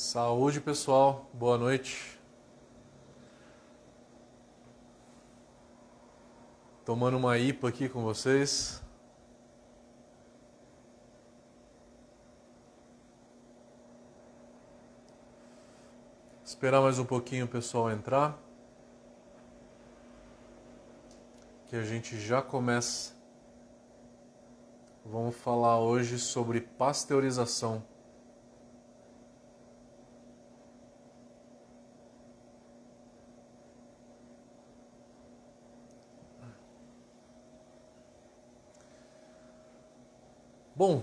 Saúde, pessoal. Boa noite. Tomando uma IPA aqui com vocês. Esperar mais um pouquinho o pessoal entrar. Que a gente já começa. Vamos falar hoje sobre pasteurização. Bom,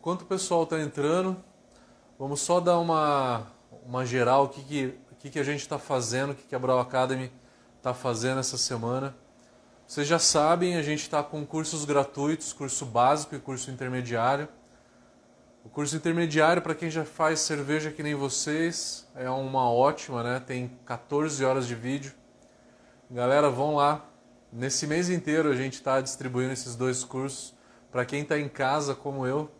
enquanto o pessoal está entrando, vamos só dar uma, uma geral, o que, que, que, que a gente está fazendo, o que, que a Brau Academy está fazendo essa semana. Vocês já sabem, a gente está com cursos gratuitos, curso básico e curso intermediário. O curso intermediário, para quem já faz cerveja que nem vocês, é uma ótima, né? Tem 14 horas de vídeo. Galera, vão lá. Nesse mês inteiro a gente está distribuindo esses dois cursos para quem está em casa como eu.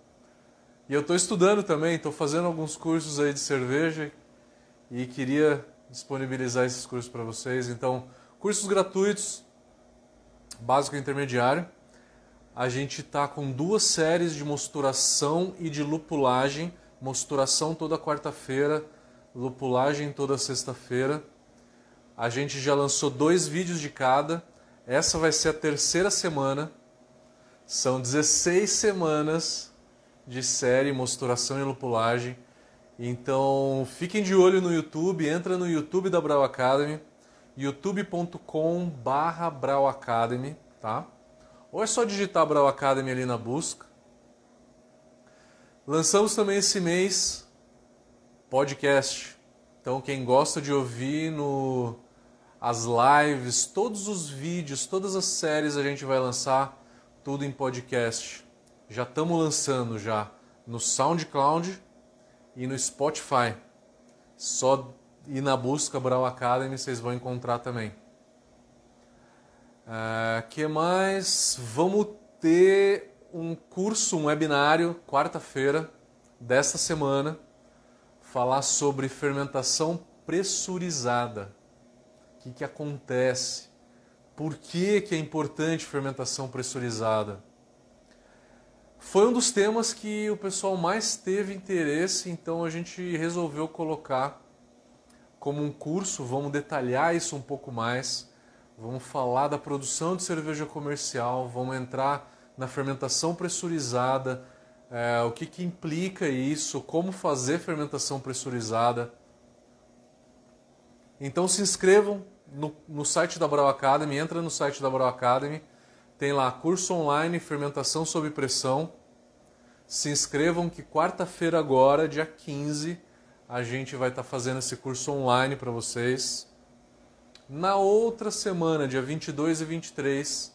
E eu estou estudando também, estou fazendo alguns cursos aí de cerveja e queria disponibilizar esses cursos para vocês. Então, cursos gratuitos, básico e intermediário. A gente está com duas séries de mosturação e de lupulagem. Mosturação toda quarta-feira, lupulagem toda sexta-feira. A gente já lançou dois vídeos de cada. Essa vai ser a terceira semana. São 16 semanas de série Mosturação e Lupulagem. Então fiquem de olho no YouTube, entra no YouTube da Brau Academy, youtube.com barra Brau Academy, tá? Ou é só digitar Brau Academy ali na busca. Lançamos também esse mês podcast. Então quem gosta de ouvir no as lives, todos os vídeos, todas as séries a gente vai lançar tudo em podcast. Já estamos lançando já no SoundCloud e no Spotify. Só ir na busca Brau Academy vocês vão encontrar também. Uh, que mais? Vamos ter um curso, um webinário, quarta-feira desta semana, falar sobre fermentação pressurizada. O que, que acontece? Por que, que é importante fermentação pressurizada? Foi um dos temas que o pessoal mais teve interesse, então a gente resolveu colocar como um curso, vamos detalhar isso um pouco mais, vamos falar da produção de cerveja comercial, vamos entrar na fermentação pressurizada, é, o que, que implica isso, como fazer fermentação pressurizada. Então se inscrevam, no, no site da Brau Academy, entra no site da Brau Academy, tem lá curso online Fermentação sob pressão. Se inscrevam que quarta-feira agora, dia 15, a gente vai estar tá fazendo esse curso online para vocês. Na outra semana, dia 22 e 23,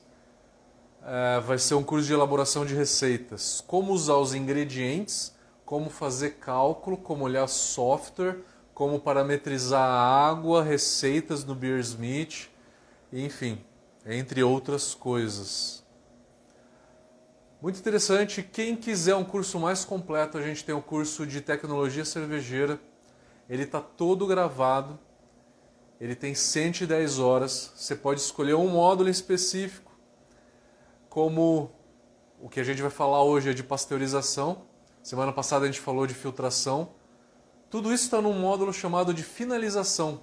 é, vai ser um curso de elaboração de receitas. Como usar os ingredientes, como fazer cálculo, como olhar software, como parametrizar a água, receitas no Beersmith, enfim, entre outras coisas. Muito interessante. Quem quiser um curso mais completo, a gente tem o um curso de tecnologia cervejeira. Ele está todo gravado. Ele tem 110 horas. Você pode escolher um módulo específico, como o que a gente vai falar hoje é de pasteurização. Semana passada a gente falou de filtração. Tudo isso está num módulo chamado de finalização.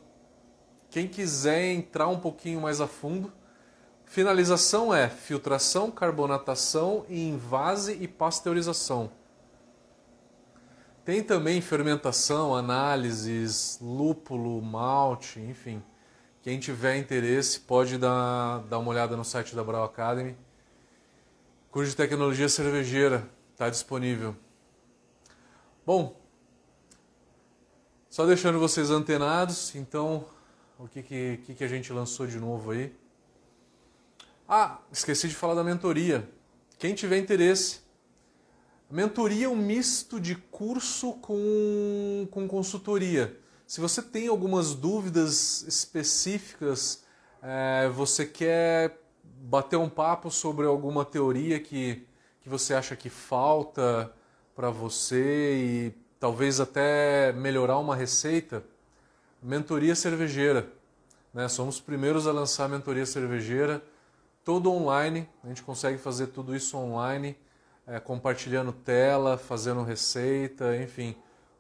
Quem quiser entrar um pouquinho mais a fundo, finalização é filtração, carbonatação, invase e pasteurização. Tem também fermentação, análises, lúpulo, malte, enfim. Quem tiver interesse pode dar, dar uma olhada no site da Brau Academy. Curso de Tecnologia Cervejeira está disponível. Bom, só deixando vocês antenados, então, o que, que, que a gente lançou de novo aí? Ah, esqueci de falar da mentoria. Quem tiver interesse, mentoria é um misto de curso com, com consultoria. Se você tem algumas dúvidas específicas, é, você quer bater um papo sobre alguma teoria que, que você acha que falta para você e talvez até melhorar uma receita, mentoria cervejeira. Né? Somos os primeiros a lançar a mentoria cervejeira, todo online. A gente consegue fazer tudo isso online, é, compartilhando tela, fazendo receita, enfim.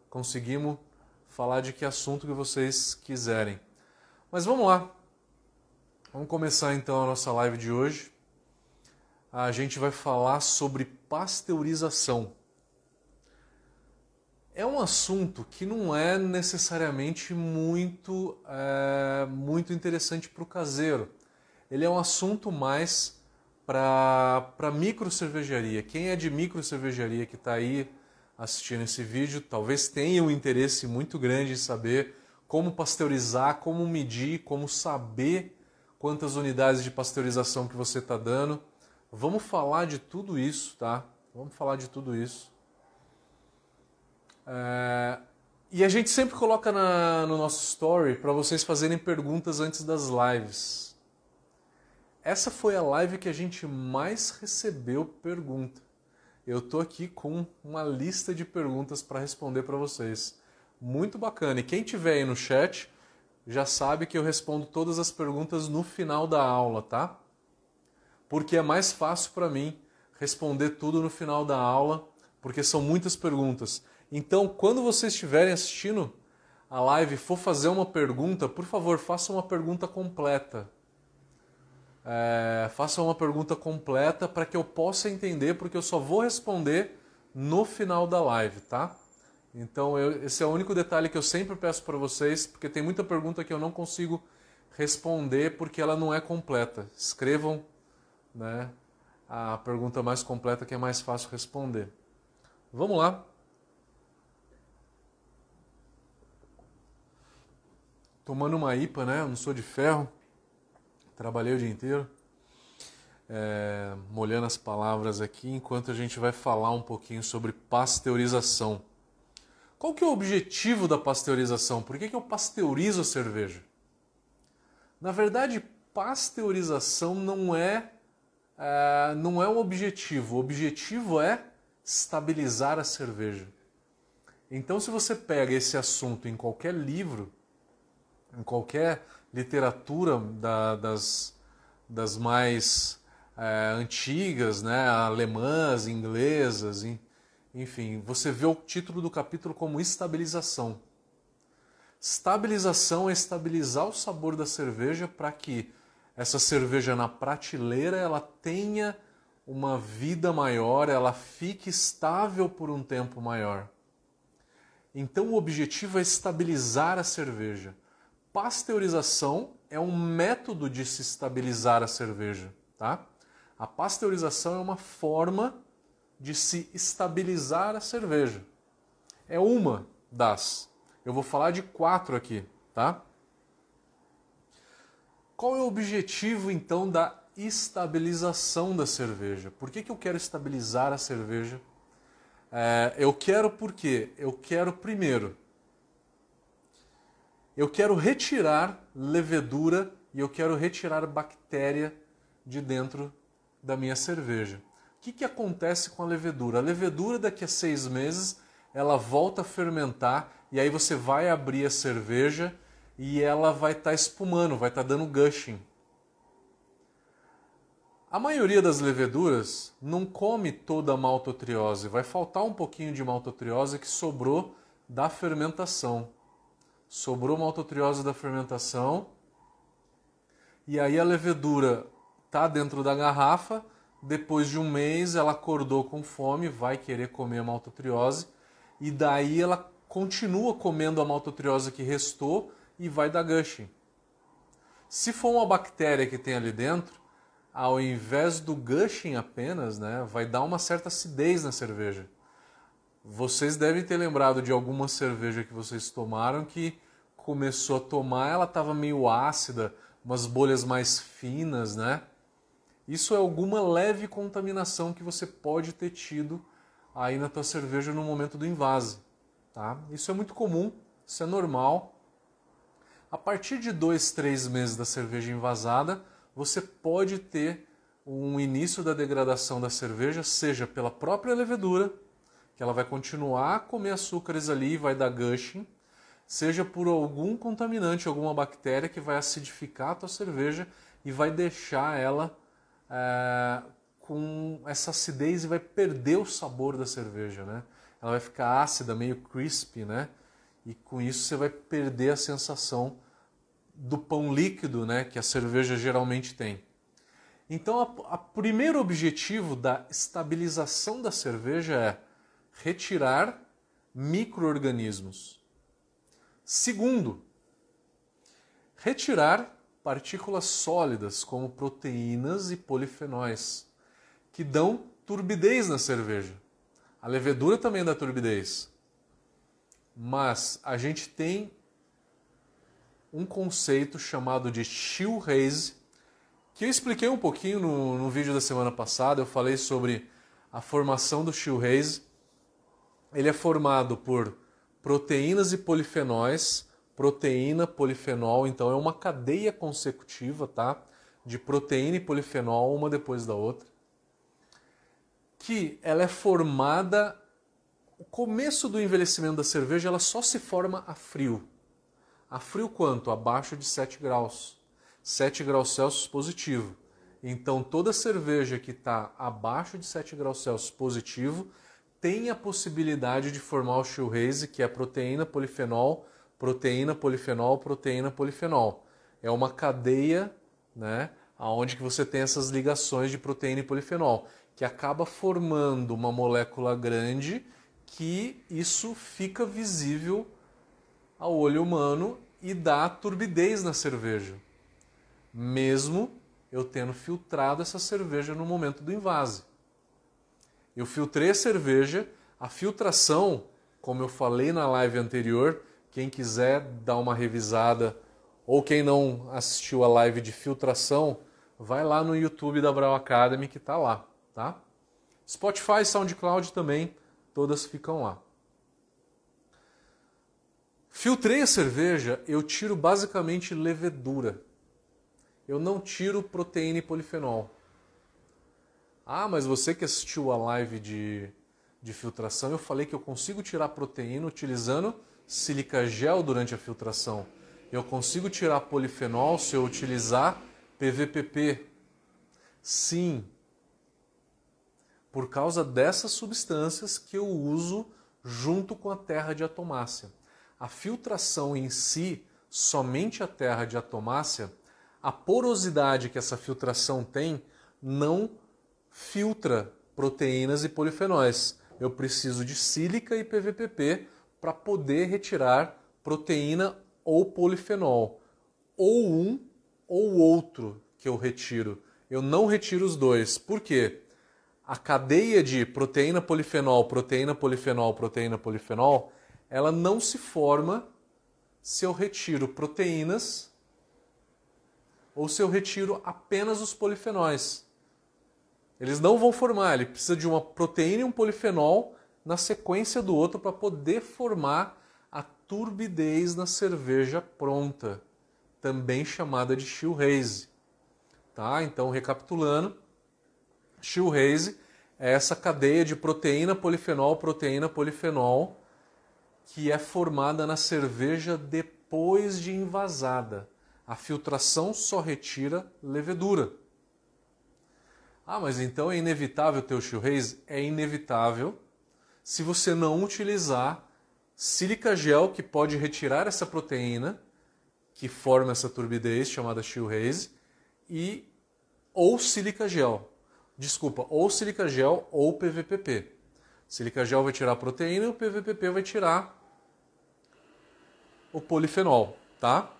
Conseguimos falar de que assunto que vocês quiserem. Mas vamos lá. Vamos começar então a nossa live de hoje. A gente vai falar sobre pasteurização é um assunto que não é necessariamente muito, é, muito interessante para o caseiro. Ele é um assunto mais para micro cervejaria. Quem é de micro cervejaria que está aí assistindo esse vídeo, talvez tenha um interesse muito grande em saber como pasteurizar, como medir, como saber quantas unidades de pasteurização que você está dando. Vamos falar de tudo isso, tá? Vamos falar de tudo isso. É, e a gente sempre coloca na, no nosso story para vocês fazerem perguntas antes das lives. Essa foi a live que a gente mais recebeu pergunta. Eu tô aqui com uma lista de perguntas para responder para vocês. Muito bacana. E quem tiver aí no chat já sabe que eu respondo todas as perguntas no final da aula, tá? Porque é mais fácil para mim responder tudo no final da aula, porque são muitas perguntas. Então, quando vocês estiverem assistindo a live for fazer uma pergunta, por favor, faça uma pergunta completa. É, faça uma pergunta completa para que eu possa entender, porque eu só vou responder no final da live, tá? Então, eu, esse é o único detalhe que eu sempre peço para vocês, porque tem muita pergunta que eu não consigo responder porque ela não é completa. Escrevam né, a pergunta mais completa que é mais fácil responder. Vamos lá. Tomando uma IPA, né? Eu não sou de ferro, trabalhei o dia inteiro, é, molhando as palavras aqui, enquanto a gente vai falar um pouquinho sobre pasteurização. Qual que é o objetivo da pasteurização? Por que, que eu pasteurizo a cerveja? Na verdade, pasteurização não é, é não é o objetivo. O objetivo é estabilizar a cerveja. Então, se você pega esse assunto em qualquer livro, em qualquer literatura da, das, das mais é, antigas, né, alemãs, inglesas, enfim, você vê o título do capítulo como estabilização. Estabilização é estabilizar o sabor da cerveja para que essa cerveja na prateleira ela tenha uma vida maior, ela fique estável por um tempo maior. Então o objetivo é estabilizar a cerveja pasteurização é um método de se estabilizar a cerveja, tá? A pasteurização é uma forma de se estabilizar a cerveja. É uma das. Eu vou falar de quatro aqui, tá? Qual é o objetivo então da estabilização da cerveja? Por que, que eu quero estabilizar a cerveja? É, eu quero porque eu quero primeiro eu quero retirar levedura e eu quero retirar bactéria de dentro da minha cerveja. O que, que acontece com a levedura? A levedura, daqui a seis meses, ela volta a fermentar e aí você vai abrir a cerveja e ela vai estar tá espumando, vai estar tá dando gushing. A maioria das leveduras não come toda a maltotriose, vai faltar um pouquinho de maltotriose que sobrou da fermentação sobrou maltotriose da fermentação, e aí a levedura tá dentro da garrafa, depois de um mês ela acordou com fome, vai querer comer a maltotriose, e daí ela continua comendo a maltotriose que restou e vai dar gushing. Se for uma bactéria que tem ali dentro, ao invés do gushing apenas, né, vai dar uma certa acidez na cerveja. Vocês devem ter lembrado de alguma cerveja que vocês tomaram que começou a tomar, ela estava meio ácida, umas bolhas mais finas, né? Isso é alguma leve contaminação que você pode ter tido aí na tua cerveja no momento do invase, tá? Isso é muito comum, isso é normal. A partir de dois, três meses da cerveja invasada, você pode ter um início da degradação da cerveja, seja pela própria levedura, que ela vai continuar a comer açúcares ali e vai dar gushing, seja por algum contaminante, alguma bactéria que vai acidificar a tua cerveja e vai deixar ela é, com essa acidez e vai perder o sabor da cerveja, né? Ela vai ficar ácida, meio crispy, né? E com isso você vai perder a sensação do pão líquido, né? Que a cerveja geralmente tem. Então, o primeiro objetivo da estabilização da cerveja é retirar microorganismos. Segundo, retirar partículas sólidas como proteínas e polifenóis, que dão turbidez na cerveja. A levedura também dá turbidez. Mas a gente tem um conceito chamado de chill haze, que eu expliquei um pouquinho no, no vídeo da semana passada. Eu falei sobre a formação do chill haze. Ele é formado por proteínas e polifenóis, proteína, polifenol, então é uma cadeia consecutiva, tá? De proteína e polifenol, uma depois da outra. Que ela é formada. O começo do envelhecimento da cerveja ela só se forma a frio. A frio quanto? Abaixo de 7 graus. 7 graus Celsius positivo. Então toda cerveja que está abaixo de 7 graus Celsius positivo tem a possibilidade de formar o shoehaze, que é proteína, polifenol, proteína, polifenol, proteína, polifenol. É uma cadeia, né, aonde que você tem essas ligações de proteína e polifenol, que acaba formando uma molécula grande que isso fica visível ao olho humano e dá turbidez na cerveja. Mesmo eu tendo filtrado essa cerveja no momento do invase. Eu filtrei a cerveja, a filtração, como eu falei na live anterior, quem quiser dar uma revisada ou quem não assistiu a live de filtração, vai lá no YouTube da Brau Academy que está lá, tá? Spotify, SoundCloud também, todas ficam lá. Filtrei a cerveja, eu tiro basicamente levedura. Eu não tiro proteína e polifenol. Ah, mas você que assistiu a live de, de filtração, eu falei que eu consigo tirar proteína utilizando sílica gel durante a filtração. Eu consigo tirar polifenol se eu utilizar PVPP. Sim, por causa dessas substâncias que eu uso junto com a terra de atomácia. A filtração em si, somente a terra de atomácia, a porosidade que essa filtração tem não filtra proteínas e polifenóis. Eu preciso de sílica e PVPP para poder retirar proteína ou polifenol. Ou um ou outro que eu retiro. Eu não retiro os dois. Por quê? A cadeia de proteína, polifenol, proteína, polifenol, proteína, polifenol, ela não se forma se eu retiro proteínas ou se eu retiro apenas os polifenóis. Eles não vão formar, ele precisa de uma proteína e um polifenol na sequência do outro para poder formar a turbidez na cerveja pronta, também chamada de Shielhaze. Tá? Então, recapitulando, Shielhaze é essa cadeia de proteína, polifenol, proteína, polifenol, que é formada na cerveja depois de envasada. A filtração só retira levedura. Ah, mas então é inevitável ter o shoehaze? É inevitável se você não utilizar sílica gel que pode retirar essa proteína que forma essa turbidez chamada shoehaze e ou sílica gel. Desculpa, ou sílica gel ou PVPP. Sílica gel vai tirar a proteína e o PVPP vai tirar o polifenol, tá?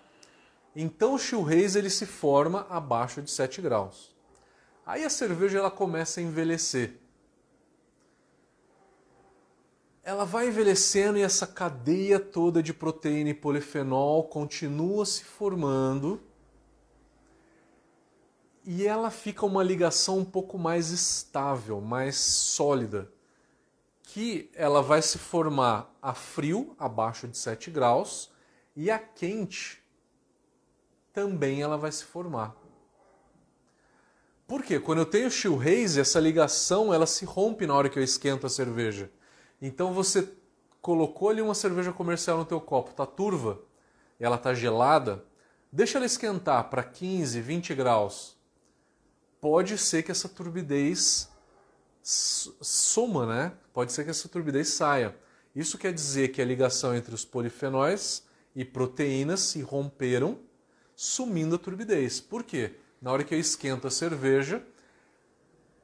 Então o shoehaze ele se forma abaixo de 7 graus. Aí a cerveja ela começa a envelhecer. Ela vai envelhecendo e essa cadeia toda de proteína e polifenol continua se formando. E ela fica uma ligação um pouco mais estável, mais sólida, que ela vai se formar a frio, abaixo de 7 graus, e a quente também ela vai se formar. Por quê? Quando eu tenho chill haze, essa ligação ela se rompe na hora que eu esquento a cerveja. Então você colocou ali uma cerveja comercial no teu copo, tá turva, ela tá gelada, deixa ela esquentar para 15, 20 graus. Pode ser que essa turbidez soma, né? Pode ser que essa turbidez saia. Isso quer dizer que a ligação entre os polifenóis e proteínas se romperam, sumindo a turbidez. Por quê? Na hora que eu esquento a cerveja,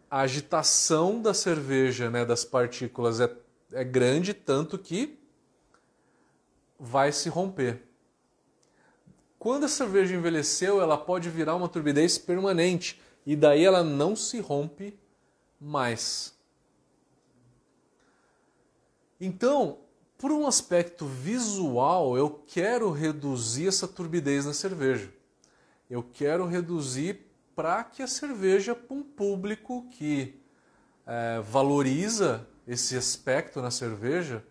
a agitação da cerveja, né, das partículas é é grande tanto que vai se romper. Quando a cerveja envelheceu, ela pode virar uma turbidez permanente e daí ela não se rompe mais. Então, por um aspecto visual, eu quero reduzir essa turbidez na cerveja. Eu quero reduzir para que a cerveja, para um público que é, valoriza esse aspecto na cerveja,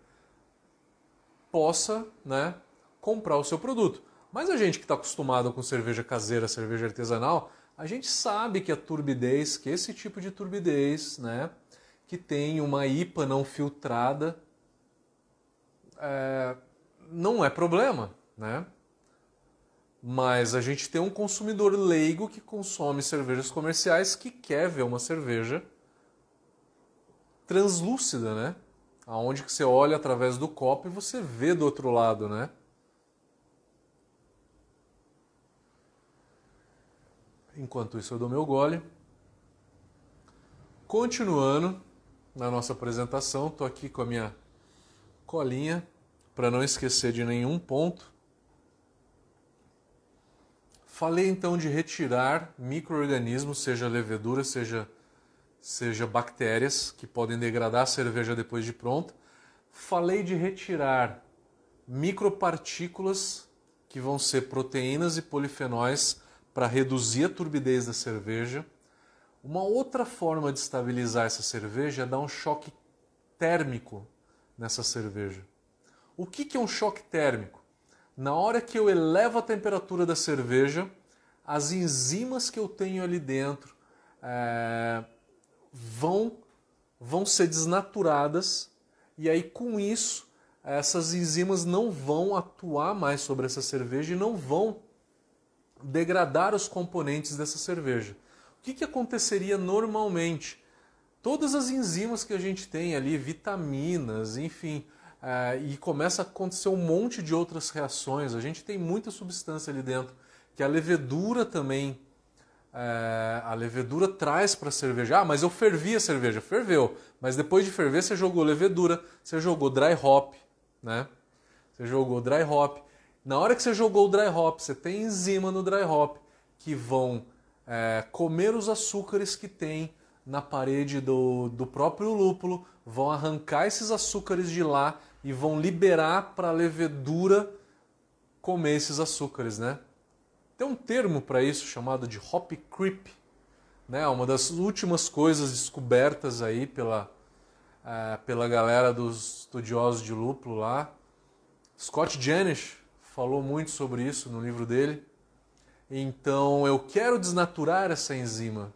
possa né, comprar o seu produto. Mas a gente que está acostumado com cerveja caseira, cerveja artesanal, a gente sabe que a turbidez, que esse tipo de turbidez, né, que tem uma IPA não filtrada, é, não é problema, né? Mas a gente tem um consumidor leigo que consome cervejas comerciais que quer ver uma cerveja translúcida, né? Aonde que você olha através do copo e você vê do outro lado, né? Enquanto isso eu dou meu gole. Continuando na nossa apresentação, estou aqui com a minha colinha para não esquecer de nenhum ponto. Falei então de retirar micro-organismos, seja levedura, seja seja bactérias que podem degradar a cerveja depois de pronta. Falei de retirar micropartículas que vão ser proteínas e polifenóis para reduzir a turbidez da cerveja. Uma outra forma de estabilizar essa cerveja é dar um choque térmico nessa cerveja. O que, que é um choque térmico? Na hora que eu elevo a temperatura da cerveja, as enzimas que eu tenho ali dentro, é, vão, vão ser desnaturadas e aí com isso essas enzimas não vão atuar mais sobre essa cerveja e não vão degradar os componentes dessa cerveja. O que, que aconteceria normalmente? Todas as enzimas que a gente tem ali, vitaminas, enfim, é, e começa a acontecer um monte de outras reações. A gente tem muita substância ali dentro, que a levedura também é, a levedura traz para a cerveja. Ah, mas eu fervi a cerveja. Ferveu. Mas depois de ferver, você jogou levedura, você jogou dry hop, né? Você jogou dry hop. Na hora que você jogou o dry hop, você tem enzima no dry hop que vão é, comer os açúcares que tem na parede do, do próprio lúpulo, vão arrancar esses açúcares de lá e vão liberar para a levedura comer esses açúcares, né? Tem um termo para isso chamado de hop creep, né? Uma das últimas coisas descobertas aí pela, uh, pela galera dos estudiosos de lúpulo lá. Scott Janish falou muito sobre isso no livro dele. Então eu quero desnaturar essa enzima.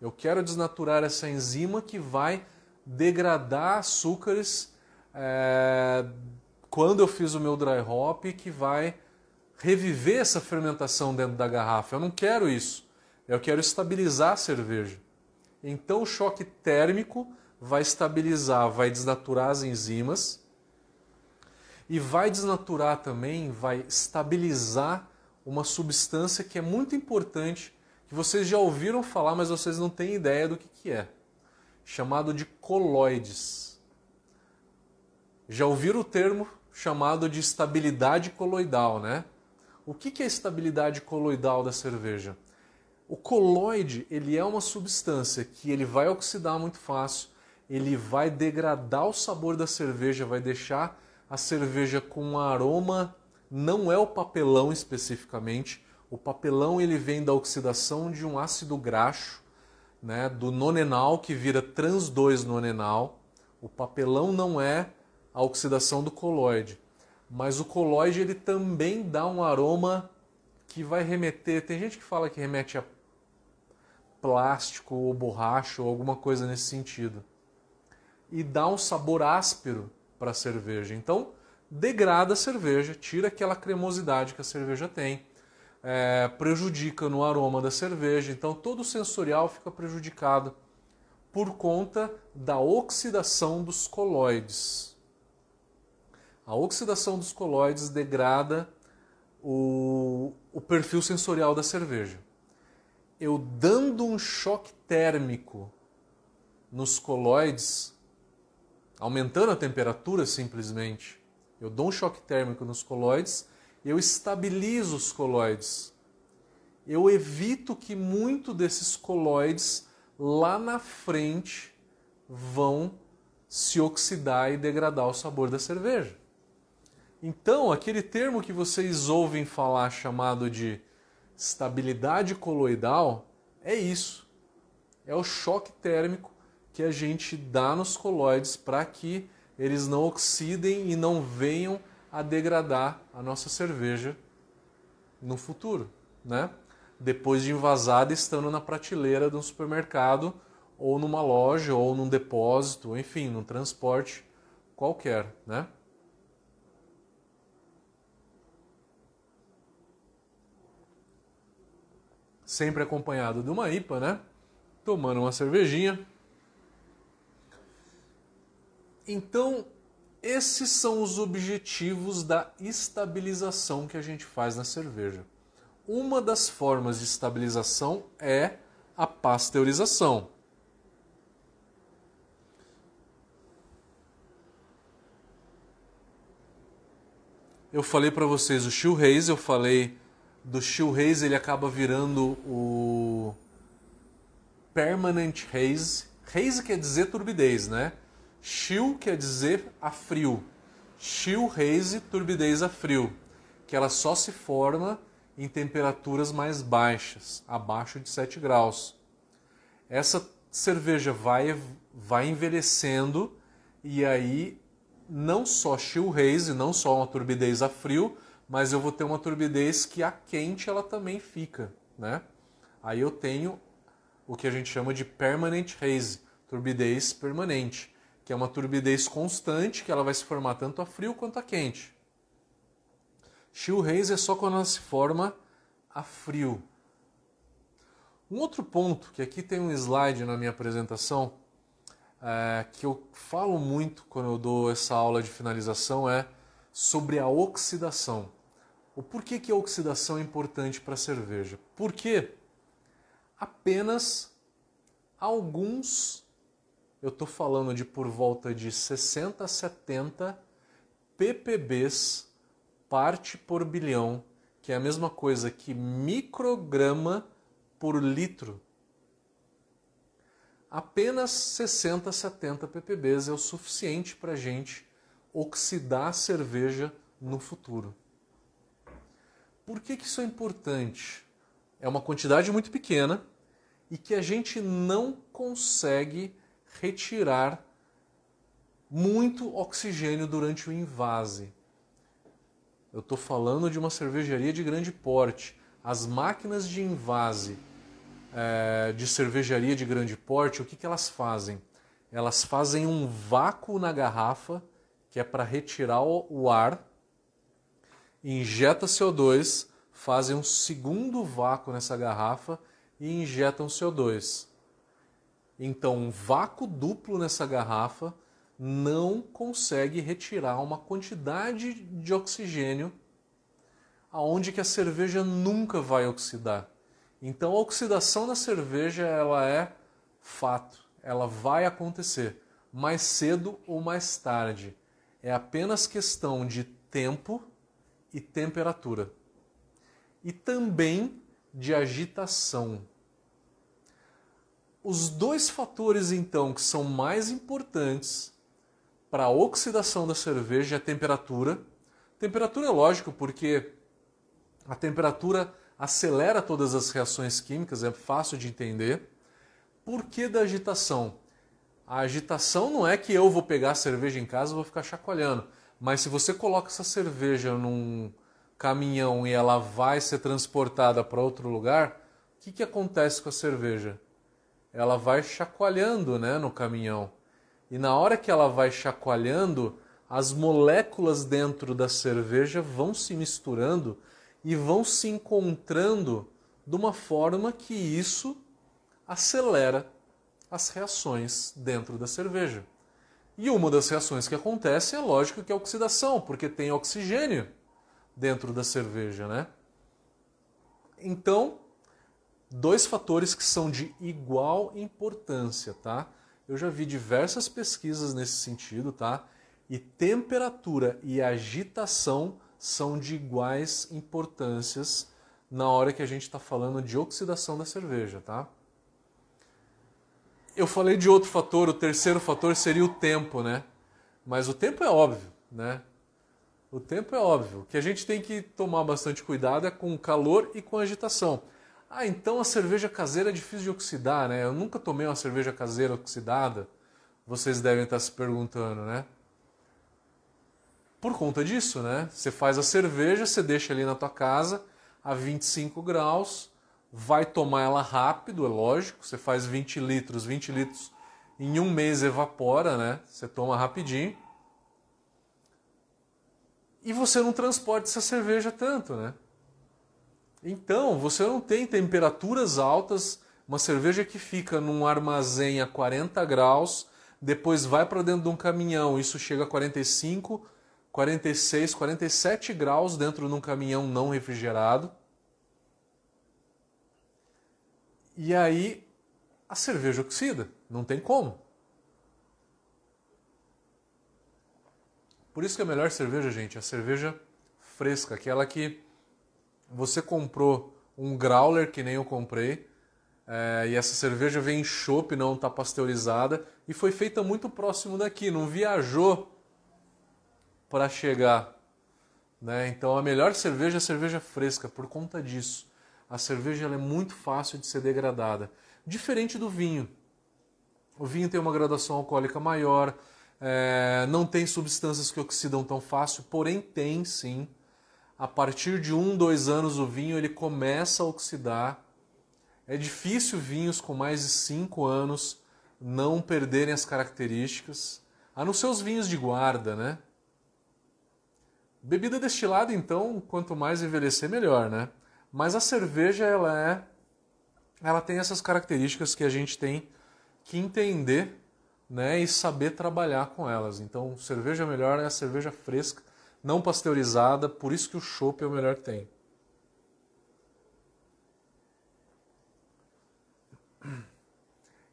Eu quero desnaturar essa enzima que vai degradar açúcares é, quando eu fiz o meu dry hop, que vai reviver essa fermentação dentro da garrafa. Eu não quero isso. Eu quero estabilizar a cerveja. Então o choque térmico vai estabilizar, vai desnaturar as enzimas e vai desnaturar também, vai estabilizar uma substância que é muito importante, que vocês já ouviram falar, mas vocês não têm ideia do que, que é. Chamado de coloides. Já ouviram o termo chamado de estabilidade coloidal, né? O que é a estabilidade coloidal da cerveja? O coloide ele é uma substância que ele vai oxidar muito fácil, ele vai degradar o sabor da cerveja, vai deixar a cerveja com um aroma, não é o papelão especificamente, o papelão ele vem da oxidação de um ácido graxo, né, do nonenal que vira trans 2 nonenal. O papelão não é a oxidação do coloide mas o colóide ele também dá um aroma que vai remeter. Tem gente que fala que remete a plástico ou borracha ou alguma coisa nesse sentido. E dá um sabor áspero para a cerveja. Então, degrada a cerveja, tira aquela cremosidade que a cerveja tem, é, prejudica no aroma da cerveja. Então, todo o sensorial fica prejudicado por conta da oxidação dos coloides. A oxidação dos coloides degrada o, o perfil sensorial da cerveja. Eu dando um choque térmico nos coloides, aumentando a temperatura simplesmente, eu dou um choque térmico nos coloides, eu estabilizo os coloides. Eu evito que muito desses coloides lá na frente vão se oxidar e degradar o sabor da cerveja. Então, aquele termo que vocês ouvem falar chamado de estabilidade coloidal é isso. É o choque térmico que a gente dá nos coloides para que eles não oxidem e não venham a degradar a nossa cerveja no futuro, né? Depois de envasada estando na prateleira de um supermercado ou numa loja ou num depósito, enfim, num transporte qualquer, né? Sempre acompanhado de uma IPA, né? Tomando uma cervejinha. Então, esses são os objetivos da estabilização que a gente faz na cerveja. Uma das formas de estabilização é a pasteurização. Eu falei para vocês o Chill Haze, eu falei do Chill Haze ele acaba virando o Permanent Haze. Haze quer dizer turbidez, né? Chill quer dizer a frio. Chill Haze, turbidez a frio, que ela só se forma em temperaturas mais baixas, abaixo de 7 graus. Essa cerveja vai, vai envelhecendo e aí não só chill haze, não só uma turbidez a frio, mas eu vou ter uma turbidez que a quente ela também fica, né? Aí eu tenho o que a gente chama de permanent haze, turbidez permanente, que é uma turbidez constante que ela vai se formar tanto a frio quanto a quente. Chill haze é só quando ela se forma a frio. Um outro ponto, que aqui tem um slide na minha apresentação, é, que eu falo muito quando eu dou essa aula de finalização, é sobre a oxidação. O porquê que a oxidação é importante para a cerveja? Porque apenas alguns, eu estou falando de por volta de 60 a 70 ppbs parte por bilhão, que é a mesma coisa que micrograma por litro. Apenas 60 a 70 ppbs é o suficiente para a gente oxidar a cerveja no futuro. Por que, que isso é importante? É uma quantidade muito pequena e que a gente não consegue retirar muito oxigênio durante o invase. Eu estou falando de uma cervejaria de grande porte. As máquinas de invase é, de cervejaria de grande porte, o que, que elas fazem? Elas fazem um vácuo na garrafa, que é para retirar o ar injeta CO2, fazem um segundo vácuo nessa garrafa e injetam CO2. Então, um vácuo duplo nessa garrafa não consegue retirar uma quantidade de oxigênio aonde que a cerveja nunca vai oxidar. Então, a oxidação da cerveja ela é fato, ela vai acontecer mais cedo ou mais tarde. É apenas questão de tempo e temperatura. E também de agitação. Os dois fatores, então, que são mais importantes para a oxidação da cerveja é a temperatura. Temperatura é lógico, porque a temperatura acelera todas as reações químicas, é fácil de entender. Por que da agitação? A agitação não é que eu vou pegar a cerveja em casa e vou ficar chacoalhando. Mas se você coloca essa cerveja num caminhão e ela vai ser transportada para outro lugar, o que, que acontece com a cerveja? Ela vai chacoalhando né, no caminhão. E na hora que ela vai chacoalhando, as moléculas dentro da cerveja vão se misturando e vão se encontrando de uma forma que isso acelera as reações dentro da cerveja. E uma das reações que acontece é lógico que é a oxidação, porque tem oxigênio dentro da cerveja, né? Então, dois fatores que são de igual importância, tá? Eu já vi diversas pesquisas nesse sentido, tá? E temperatura e agitação são de iguais importâncias na hora que a gente está falando de oxidação da cerveja, tá? Eu falei de outro fator, o terceiro fator seria o tempo, né? Mas o tempo é óbvio, né? O tempo é óbvio. O que a gente tem que tomar bastante cuidado é com calor e com agitação. Ah, então a cerveja caseira é difícil de oxidar, né? Eu nunca tomei uma cerveja caseira oxidada. Vocês devem estar se perguntando, né? Por conta disso, né? Você faz a cerveja, você deixa ali na tua casa a 25 graus, vai tomar ela rápido, é lógico. Você faz 20 litros, 20 litros em um mês evapora, né? Você toma rapidinho. E você não transporta essa cerveja tanto, né? Então, você não tem temperaturas altas, uma cerveja que fica num armazém a 40 graus, depois vai para dentro de um caminhão, isso chega a 45, 46, 47 graus dentro de um caminhão não refrigerado. E aí a cerveja oxida, não tem como. Por isso que a melhor cerveja, gente, é a cerveja fresca, aquela que você comprou um growler que nem eu comprei, é, e essa cerveja vem em chopp, não está pasteurizada, e foi feita muito próximo daqui, não viajou para chegar. Né? Então a melhor cerveja é a cerveja fresca, por conta disso. A cerveja é muito fácil de ser degradada, diferente do vinho. O vinho tem uma graduação alcoólica maior, é, não tem substâncias que oxidam tão fácil, porém tem sim a partir de um, dois anos o vinho ele começa a oxidar. É difícil vinhos com mais de cinco anos não perderem as características, a não ser os vinhos de guarda, né? Bebida destilada, então, quanto mais envelhecer, melhor, né? Mas a cerveja, ela é, ela tem essas características que a gente tem que entender, né, e saber trabalhar com elas. Então, cerveja melhor é a cerveja fresca não pasteurizada, por isso que o chopp é o melhor que tem.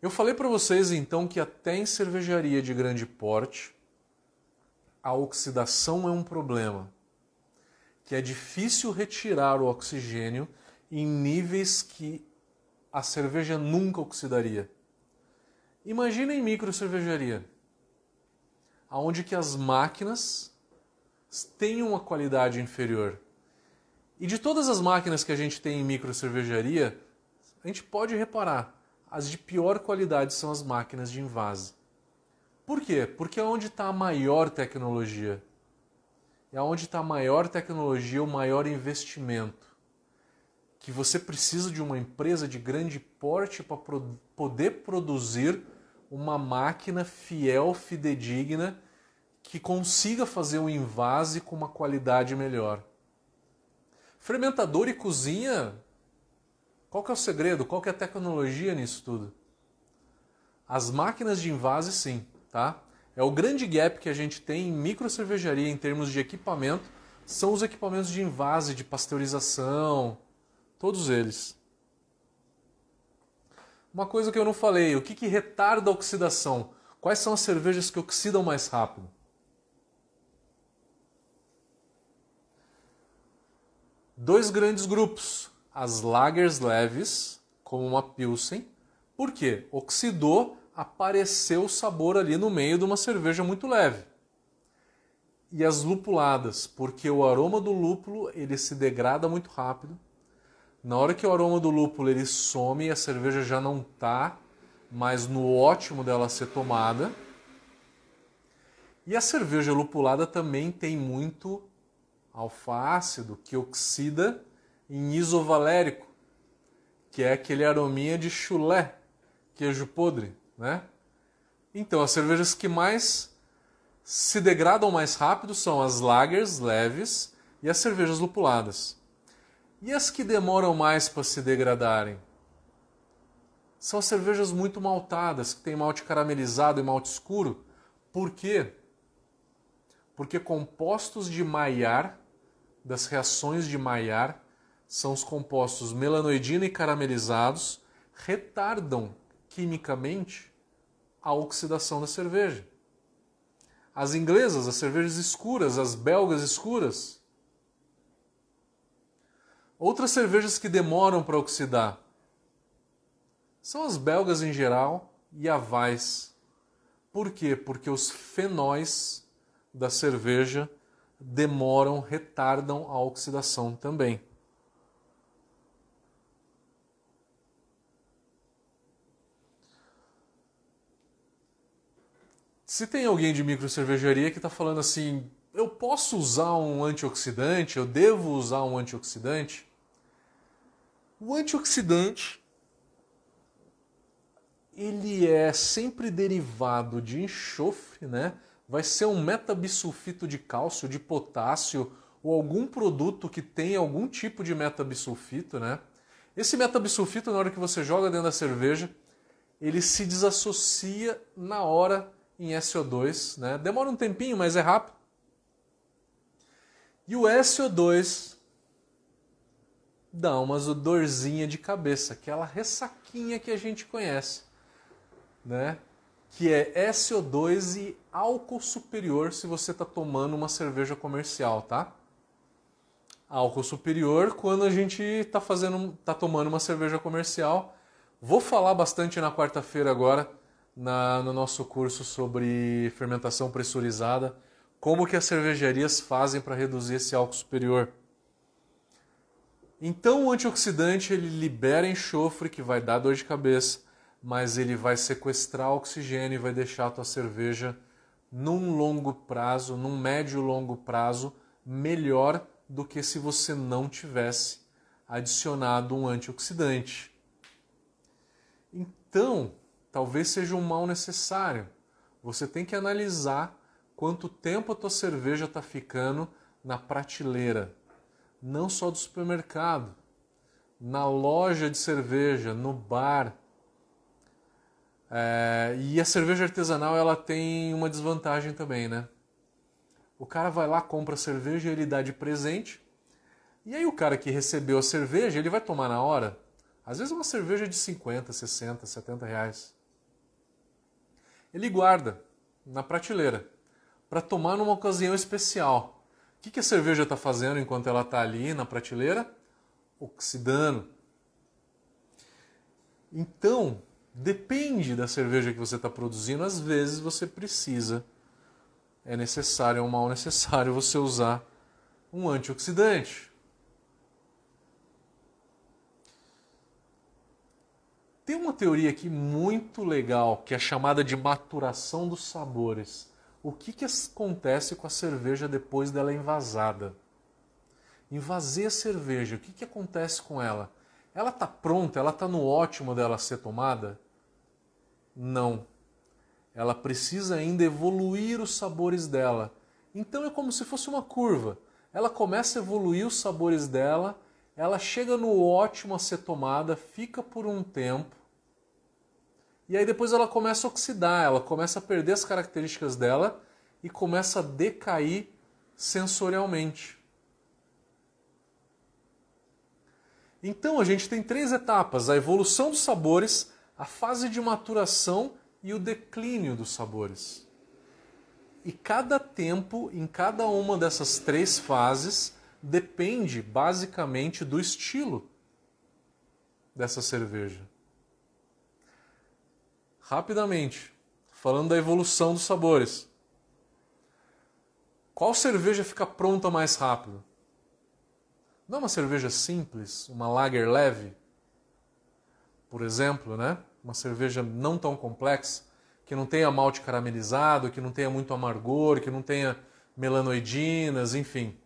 Eu falei para vocês então que até em cervejaria de grande porte a oxidação é um problema, que é difícil retirar o oxigênio em níveis que a cerveja nunca oxidaria. Imagina em micro cervejaria, aonde que as máquinas têm uma qualidade inferior. E de todas as máquinas que a gente tem em micro cervejaria, a gente pode reparar, as de pior qualidade são as máquinas de invase. Por quê? Porque é onde está a maior tecnologia. É onde está a maior tecnologia, o maior investimento. Que você precisa de uma empresa de grande porte para pro poder produzir uma máquina fiel, fidedigna que consiga fazer um invase com uma qualidade melhor. Fermentador e cozinha, qual que é o segredo? Qual que é a tecnologia nisso tudo? As máquinas de invase, sim, tá? É o grande gap que a gente tem em micro cervejaria em termos de equipamento, são os equipamentos de invase, de pasteurização, todos eles. Uma coisa que eu não falei, o que, que retarda a oxidação? Quais são as cervejas que oxidam mais rápido? dois grandes grupos, as lagers leves, como uma Pilsen. Por quê? Oxidou, apareceu o sabor ali no meio de uma cerveja muito leve. E as lupuladas, porque o aroma do lúpulo ele se degrada muito rápido. Na hora que o aroma do lúpulo ele some, a cerveja já não está mais no ótimo dela ser tomada. E a cerveja lupulada também tem muito alfa-ácido que oxida em isovalérico, que é aquele arominha de chulé, queijo podre, né? Então, as cervejas que mais se degradam mais rápido são as lagers leves e as cervejas lupuladas. E as que demoram mais para se degradarem? São as cervejas muito maltadas, que têm malte caramelizado e malte escuro. Por quê? Porque compostos de Maillard, das reações de Maillard, são os compostos melanoidina e caramelizados, retardam quimicamente a oxidação da cerveja. As inglesas, as cervejas escuras, as belgas escuras. Outras cervejas que demoram para oxidar são as belgas em geral e a Weiss. Por quê? Porque os fenóis da cerveja demoram, retardam a oxidação também. Se tem alguém de micro cervejaria que está falando assim, eu posso usar um antioxidante, eu devo usar um antioxidante? O antioxidante ele é sempre derivado de enxofre, né? Vai ser um metabisulfito de cálcio, de potássio ou algum produto que tenha algum tipo de metabisulfito, né? Esse metabisulfito, na hora que você joga dentro da cerveja, ele se desassocia na hora em SO2, né? Demora um tempinho, mas é rápido. E o SO2 dá uma dorzinha de cabeça, aquela ressaquinha que a gente conhece, né? Que é SO2 e álcool superior se você está tomando uma cerveja comercial, tá? Álcool superior quando a gente está fazendo, tá tomando uma cerveja comercial. Vou falar bastante na quarta-feira agora na, no nosso curso sobre fermentação pressurizada, como que as cervejarias fazem para reduzir esse álcool superior. Então o antioxidante ele libera enxofre que vai dar dor de cabeça, mas ele vai sequestrar oxigênio e vai deixar a tua cerveja num longo prazo, num médio longo prazo, melhor do que se você não tivesse adicionado um antioxidante. Então, talvez seja um mal necessário. Você tem que analisar quanto tempo a tua cerveja está ficando na prateleira, não só do supermercado, na loja de cerveja, no bar. É, e a cerveja artesanal ela tem uma desvantagem também, né? O cara vai lá, compra a cerveja, ele dá de presente. E aí o cara que recebeu a cerveja, ele vai tomar na hora. Às vezes uma cerveja de 50, 60, 70 reais ele guarda na prateleira para tomar numa ocasião especial. O que, a cerveja está fazendo enquanto ela está ali na prateleira? Oxidando. Então, depende da cerveja que você está produzindo, às vezes você precisa, é necessário, é um mal necessário você usar um antioxidante. Tem uma teoria aqui muito legal que é chamada de maturação dos sabores. O que, que acontece com a cerveja depois dela envasada? Invasei a cerveja, o que, que acontece com ela? Ela está pronta, ela está no ótimo dela ser tomada? Não. Ela precisa ainda evoluir os sabores dela. Então é como se fosse uma curva. Ela começa a evoluir os sabores dela ela chega no ótimo a ser tomada, fica por um tempo, e aí depois ela começa a oxidar, ela começa a perder as características dela e começa a decair sensorialmente. Então a gente tem três etapas: a evolução dos sabores, a fase de maturação e o declínio dos sabores. E cada tempo, em cada uma dessas três fases, depende basicamente do estilo dessa cerveja. Rapidamente, falando da evolução dos sabores. Qual cerveja fica pronta mais rápido? Não uma cerveja simples, uma lager leve, por exemplo, né? Uma cerveja não tão complexa, que não tenha malte caramelizado, que não tenha muito amargor, que não tenha melanoidinas, enfim.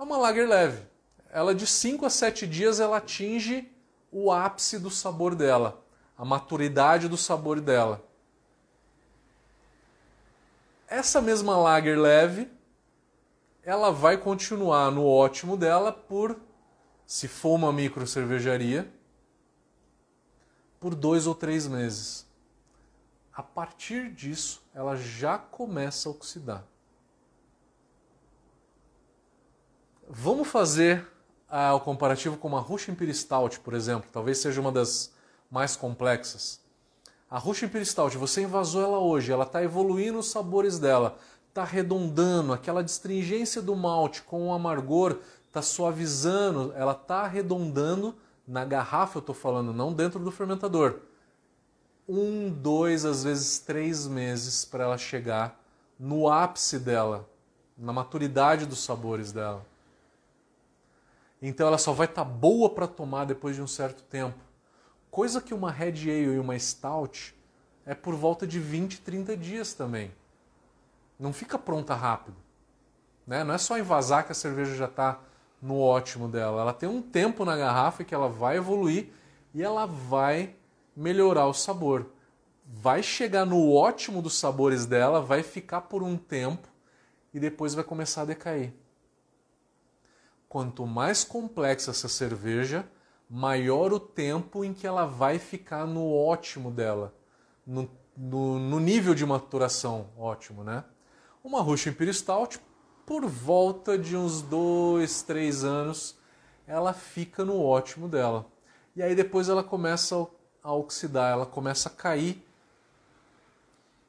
É uma lager leve. Ela de 5 a 7 dias ela atinge o ápice do sabor dela, a maturidade do sabor dela. essa mesma lager leve, ela vai continuar no ótimo dela por, se for uma micro cervejaria, por dois ou três meses. A partir disso, ela já começa a oxidar. Vamos fazer ah, o comparativo com uma Russian Imperial Stout, por exemplo. Talvez seja uma das mais complexas. A Russian Imperial Stout, você invasou ela hoje, ela está evoluindo os sabores dela, está arredondando, aquela distringência do malte com o amargor está suavizando, ela está arredondando na garrafa, eu estou falando, não dentro do fermentador. Um, dois, às vezes três meses para ela chegar no ápice dela, na maturidade dos sabores dela. Então ela só vai estar tá boa para tomar depois de um certo tempo. Coisa que uma Red Ale e uma Stout é por volta de 20, 30 dias também. Não fica pronta rápido. Né? Não é só envasar que a cerveja já está no ótimo dela. Ela tem um tempo na garrafa que ela vai evoluir e ela vai melhorar o sabor. Vai chegar no ótimo dos sabores dela, vai ficar por um tempo e depois vai começar a decair. Quanto mais complexa essa cerveja, maior o tempo em que ela vai ficar no ótimo dela, no, no, no nível de maturação ótimo, né? Uma Russian Imperial Stout por volta de uns dois, três anos, ela fica no ótimo dela. E aí depois ela começa a oxidar, ela começa a cair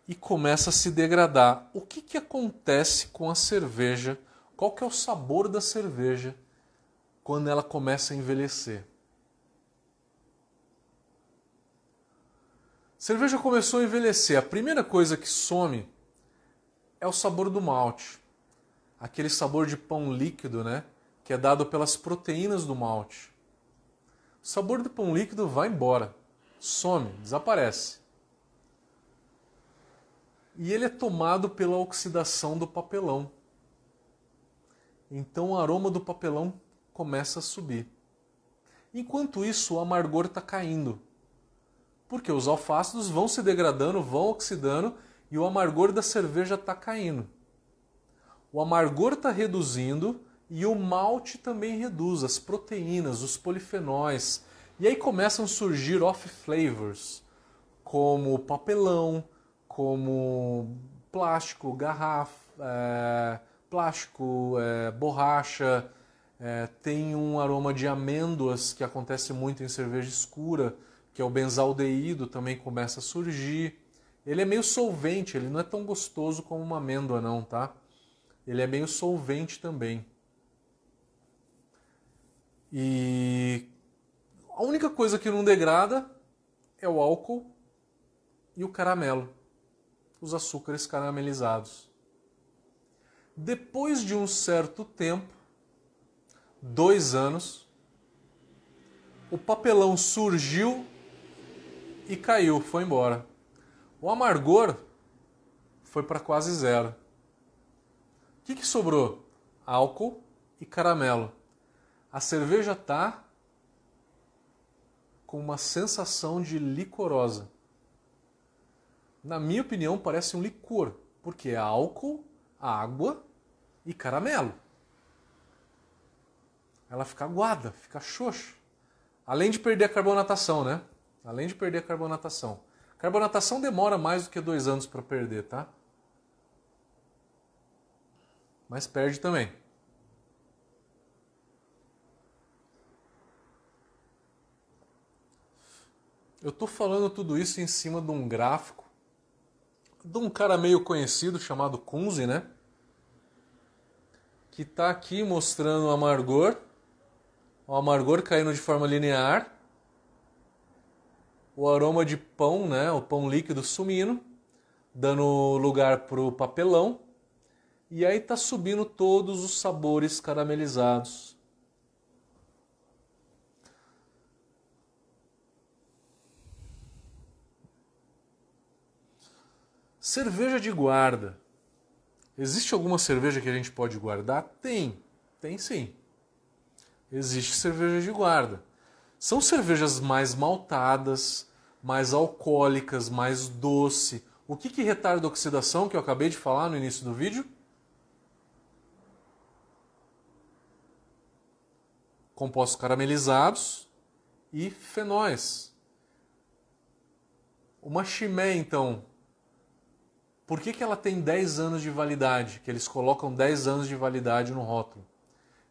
e começa a se degradar. O que, que acontece com a cerveja? Qual que é o sabor da cerveja quando ela começa a envelhecer? Cerveja começou a envelhecer. A primeira coisa que some é o sabor do malte aquele sabor de pão líquido, né? Que é dado pelas proteínas do malte. O sabor do pão líquido vai embora, some, desaparece. E ele é tomado pela oxidação do papelão. Então o aroma do papelão começa a subir. Enquanto isso, o amargor está caindo. Porque os alfácidos vão se degradando, vão oxidando e o amargor da cerveja está caindo o amargor está reduzindo e o malte também reduz, as proteínas, os polifenóis. E aí começam a surgir off flavors, como papelão, como plástico, garrafa, é, plástico, é, borracha. É, tem um aroma de amêndoas que acontece muito em cerveja escura, que é o benzaldeído, também começa a surgir. Ele é meio solvente, ele não é tão gostoso como uma amêndoa não, tá? ele é meio solvente também. E a única coisa que não degrada é o álcool e o caramelo, os açúcares caramelizados. Depois de um certo tempo, dois anos, o papelão surgiu e caiu, foi embora. O amargor foi para quase zero. O que, que sobrou? Álcool e caramelo. A cerveja tá com uma sensação de licorosa. Na minha opinião, parece um licor, porque é álcool, água e caramelo. Ela fica aguada, fica xoxa. Além de perder a carbonatação, né? Além de perder a carbonatação. Carbonatação demora mais do que dois anos para perder, tá? mas perde também. Eu estou falando tudo isso em cima de um gráfico de um cara meio conhecido chamado Kunze, né? Que está aqui mostrando o amargor, o amargor caindo de forma linear, o aroma de pão, né? O pão líquido sumindo, dando lugar para o papelão e aí tá subindo todos os sabores caramelizados. Cerveja de guarda. Existe alguma cerveja que a gente pode guardar? Tem, tem sim. Existe cerveja de guarda. São cervejas mais maltadas, mais alcoólicas, mais doce, O que, que retarda a oxidação que eu acabei de falar no início do vídeo? Compostos caramelizados e fenóis. Uma chimé, então, por que, que ela tem 10 anos de validade? Que eles colocam 10 anos de validade no rótulo.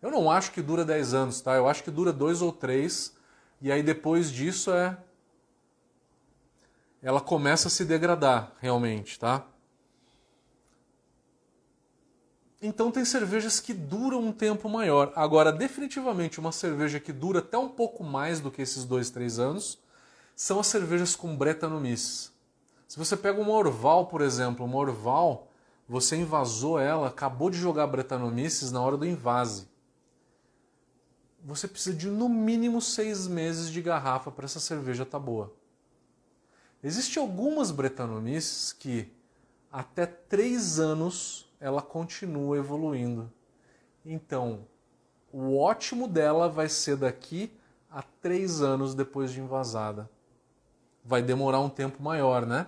Eu não acho que dura 10 anos, tá? Eu acho que dura 2 ou 3 e aí depois disso é ela começa a se degradar realmente, tá? Então tem cervejas que duram um tempo maior. Agora, definitivamente uma cerveja que dura até um pouco mais do que esses dois, três anos são as cervejas com Brettanomyces. Se você pega uma Orval, por exemplo, uma Orval, você invasou ela, acabou de jogar Brettanomyces na hora do invase. Você precisa de no mínimo seis meses de garrafa para essa cerveja estar tá boa. Existem algumas Brettanomyces que até três anos ela continua evoluindo. Então, o ótimo dela vai ser daqui a três anos depois de invasada. Vai demorar um tempo maior, né?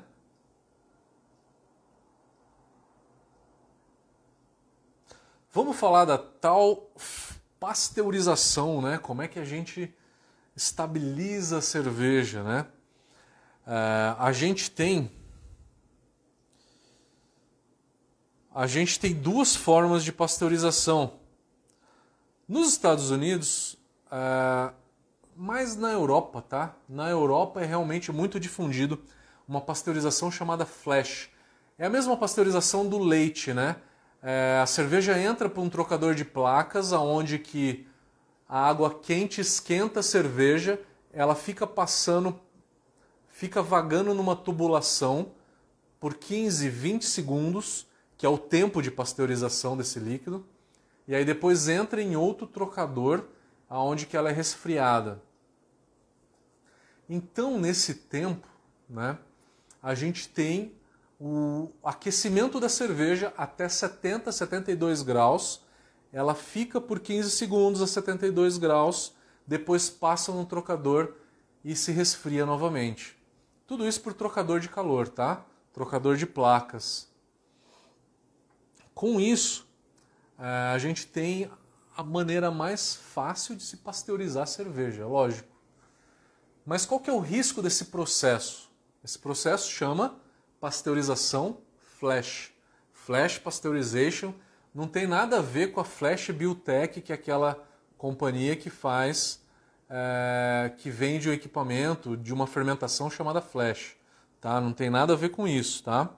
Vamos falar da tal pasteurização, né? Como é que a gente estabiliza a cerveja, né? Uh, a gente tem a gente tem duas formas de pasteurização. Nos Estados Unidos, uh, mas na Europa, tá? Na Europa é realmente muito difundido uma pasteurização chamada flash. É a mesma pasteurização do leite, né? É, a cerveja entra para um trocador de placas, aonde que a água quente esquenta a cerveja, ela fica passando fica vagando numa tubulação por 15, 20 segundos, que é o tempo de pasteurização desse líquido, e aí depois entra em outro trocador, aonde que ela é resfriada. Então, nesse tempo, né, a gente tem o aquecimento da cerveja até 70, 72 graus. Ela fica por 15 segundos a 72 graus, depois passa no trocador e se resfria novamente. Tudo isso por trocador de calor, tá? Trocador de placas. Com isso, eh, a gente tem a maneira mais fácil de se pasteurizar a cerveja, lógico. Mas qual que é o risco desse processo? Esse processo chama pasteurização flash. Flash Pasteurization não tem nada a ver com a Flash Biotech, que é aquela companhia que faz é, que vende o equipamento de uma fermentação chamada flash. Tá? Não tem nada a ver com isso. Tá?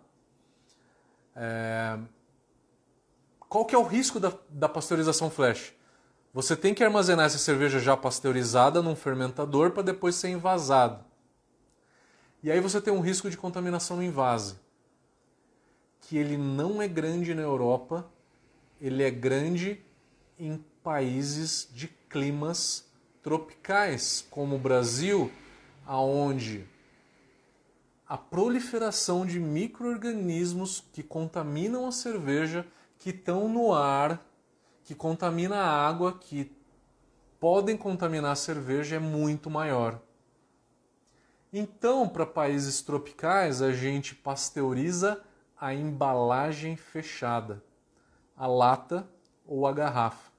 É... Qual que é o risco da, da pasteurização flash? Você tem que armazenar essa cerveja já pasteurizada num fermentador para depois ser envasado. E aí você tem um risco de contaminação no invase, que ele não é grande na Europa, ele é grande em países de climas tropicais, como o Brasil, aonde a proliferação de microorganismos que contaminam a cerveja, que estão no ar, que contamina a água, que podem contaminar a cerveja é muito maior. Então, para países tropicais, a gente pasteuriza a embalagem fechada, a lata ou a garrafa.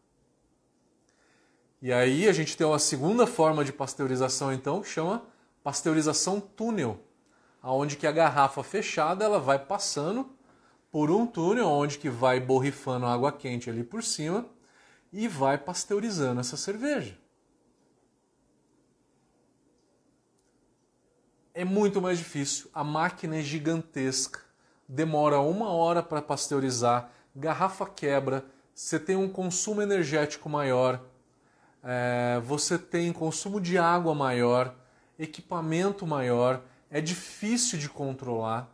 E aí a gente tem uma segunda forma de pasteurização então, que chama pasteurização túnel, aonde que a garrafa fechada ela vai passando por um túnel onde que vai borrifando água quente ali por cima e vai pasteurizando essa cerveja. É muito mais difícil, a máquina é gigantesca, demora uma hora para pasteurizar, garrafa quebra, você tem um consumo energético maior, é, você tem consumo de água maior, equipamento maior, é difícil de controlar.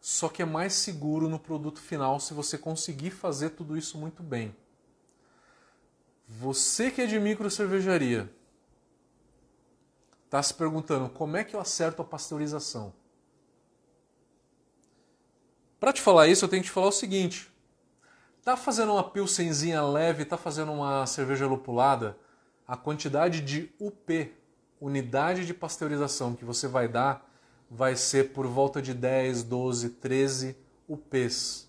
Só que é mais seguro no produto final se você conseguir fazer tudo isso muito bem. Você que é de micro cervejaria, está se perguntando como é que eu acerto a pasteurização. Para te falar isso, eu tenho que te falar o seguinte: Tá fazendo uma pilsenzinha leve, tá fazendo uma cerveja lupulada, a quantidade de UP, unidade de pasteurização que você vai dar, vai ser por volta de 10, 12, 13 UPs.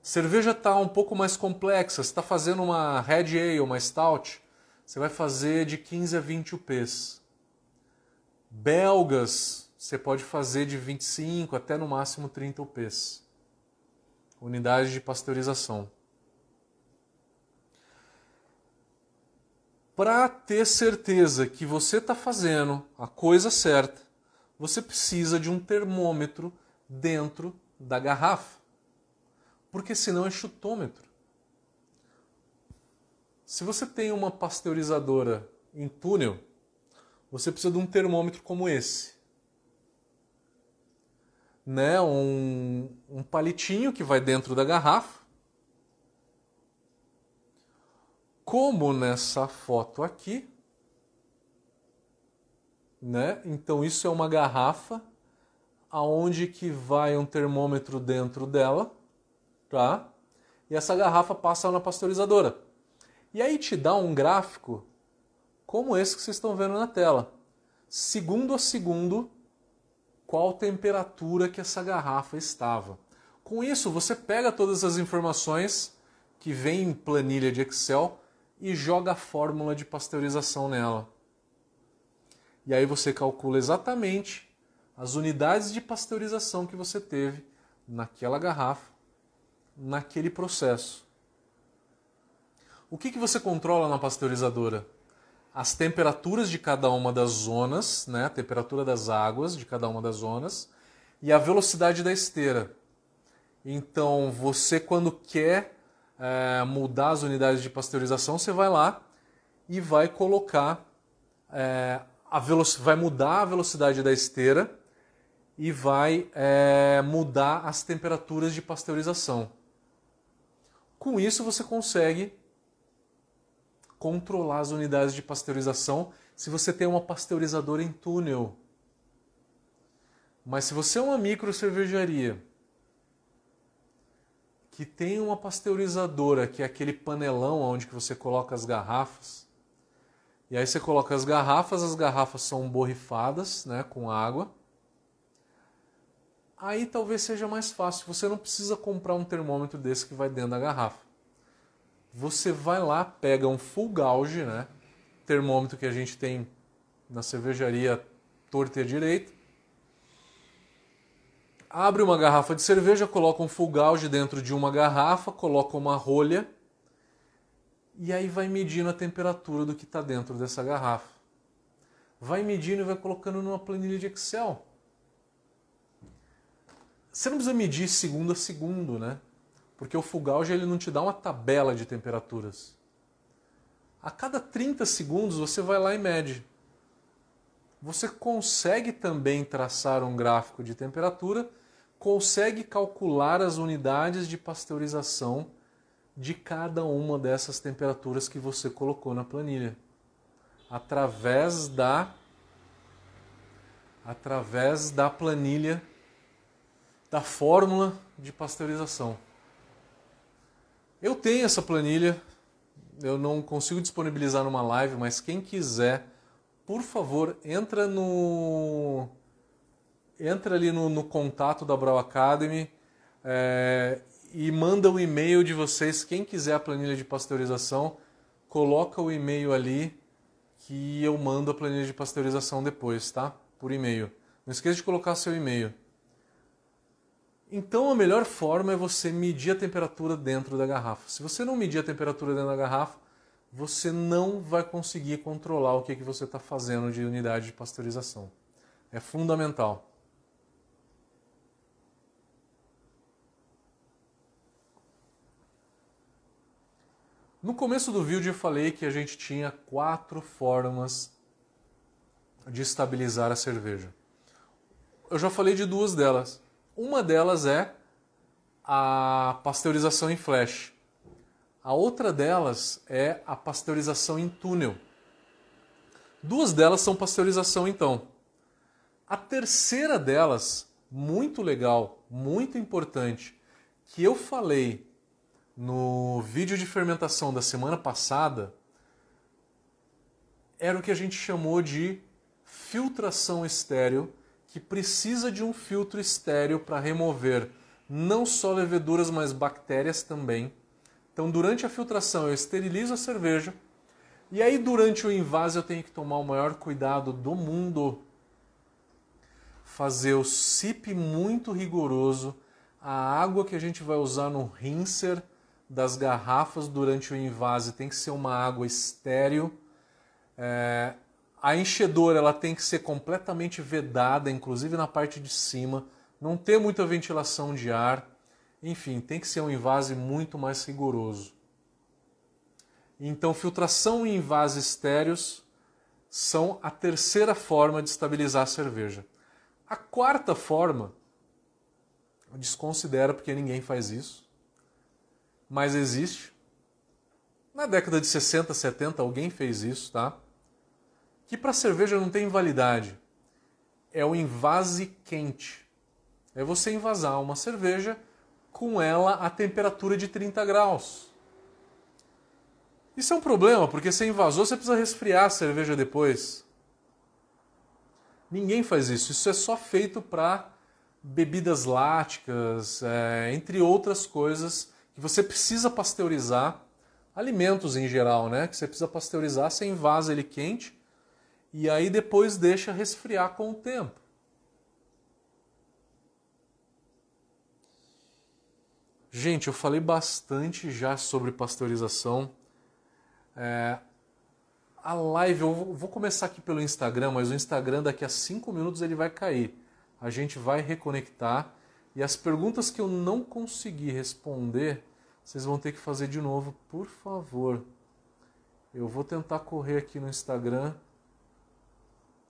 Cerveja está um pouco mais complexa. Está fazendo uma Red Ale, uma Stout, você vai fazer de 15 a 20 UPs. Belgas, você pode fazer de 25 até no máximo 30 UPs. Unidade de pasteurização. Para ter certeza que você está fazendo a coisa certa, você precisa de um termômetro dentro da garrafa. Porque senão é chutômetro. Se você tem uma pasteurizadora em túnel, você precisa de um termômetro como esse. Né? Um, um palitinho que vai dentro da garrafa como nessa foto aqui, né? Então isso é uma garrafa aonde que vai um termômetro dentro dela, tá? E essa garrafa passa na pasteurizadora. E aí te dá um gráfico como esse que vocês estão vendo na tela. Segundo a segundo, qual temperatura que essa garrafa estava. Com isso, você pega todas as informações que vem em planilha de Excel e joga a fórmula de pasteurização nela. E aí você calcula exatamente as unidades de pasteurização que você teve naquela garrafa, naquele processo. O que, que você controla na pasteurizadora? As temperaturas de cada uma das zonas, né? a temperatura das águas de cada uma das zonas e a velocidade da esteira. Então, você quando quer é, mudar as unidades de pasteurização, você vai lá e vai colocar é, a vai mudar a velocidade da esteira e vai é, mudar as temperaturas de pasteurização. Com isso você consegue controlar as unidades de pasteurização se você tem uma pasteurizadora em túnel. Mas se você é uma micro cervejaria que tem uma pasteurizadora, que é aquele panelão onde você coloca as garrafas. E aí você coloca as garrafas, as garrafas são borrifadas, né, com água. Aí talvez seja mais fácil, você não precisa comprar um termômetro desse que vai dentro da garrafa. Você vai lá, pega um full gauge, né, termômetro que a gente tem na cervejaria torta direito, abre uma garrafa de cerveja, coloca um full gauge dentro de uma garrafa, coloca uma rolha e aí vai medindo a temperatura do que está dentro dessa garrafa. Vai medindo e vai colocando numa planilha de Excel. Você não precisa medir segundo a segundo, né? Porque o full gauge ele não te dá uma tabela de temperaturas. A cada 30 segundos você vai lá e mede. Você consegue também traçar um gráfico de temperatura, consegue calcular as unidades de pasteurização de cada uma dessas temperaturas que você colocou na planilha, através da através da planilha da fórmula de pasteurização. Eu tenho essa planilha, eu não consigo disponibilizar numa live, mas quem quiser por favor, entra no entra ali no, no contato da Brau Academy é, e manda o e-mail de vocês. Quem quiser a planilha de pasteurização, coloca o e-mail ali que eu mando a planilha de pasteurização depois, tá? Por e-mail. Não esqueça de colocar seu e-mail. Então a melhor forma é você medir a temperatura dentro da garrafa. Se você não medir a temperatura dentro da garrafa, você não vai conseguir controlar o que, que você está fazendo de unidade de pasteurização. É fundamental. No começo do vídeo eu falei que a gente tinha quatro formas de estabilizar a cerveja. Eu já falei de duas delas. Uma delas é a pasteurização em flash. A outra delas é a pasteurização em túnel. Duas delas são pasteurização então. A terceira delas, muito legal, muito importante, que eu falei no vídeo de fermentação da semana passada, era o que a gente chamou de filtração estéreo que precisa de um filtro estéreo para remover não só leveduras, mas bactérias também. Então, durante a filtração, eu esterilizo a cerveja. E aí, durante o invase, eu tenho que tomar o maior cuidado do mundo. Fazer o sip muito rigoroso. A água que a gente vai usar no rinser das garrafas durante o invase tem que ser uma água estéreo. É, a enchedora ela tem que ser completamente vedada, inclusive na parte de cima, não ter muita ventilação de ar. Enfim, tem que ser um invase muito mais rigoroso. Então, filtração e invase estéreos são a terceira forma de estabilizar a cerveja. A quarta forma, desconsidera porque ninguém faz isso, mas existe. Na década de 60, 70, alguém fez isso, tá? Que para cerveja não tem validade. É o invase quente. É você invasar uma cerveja com ela a temperatura de 30 graus. Isso é um problema, porque você invasou, você precisa resfriar a cerveja depois. Ninguém faz isso. Isso é só feito para bebidas láticas, é, entre outras coisas que você precisa pasteurizar, alimentos em geral, né? Que você precisa pasteurizar, você invasa ele quente e aí depois deixa resfriar com o tempo. Gente, eu falei bastante já sobre pasteurização. É, a live, eu vou começar aqui pelo Instagram, mas o Instagram daqui a cinco minutos ele vai cair. A gente vai reconectar e as perguntas que eu não consegui responder, vocês vão ter que fazer de novo, por favor. Eu vou tentar correr aqui no Instagram,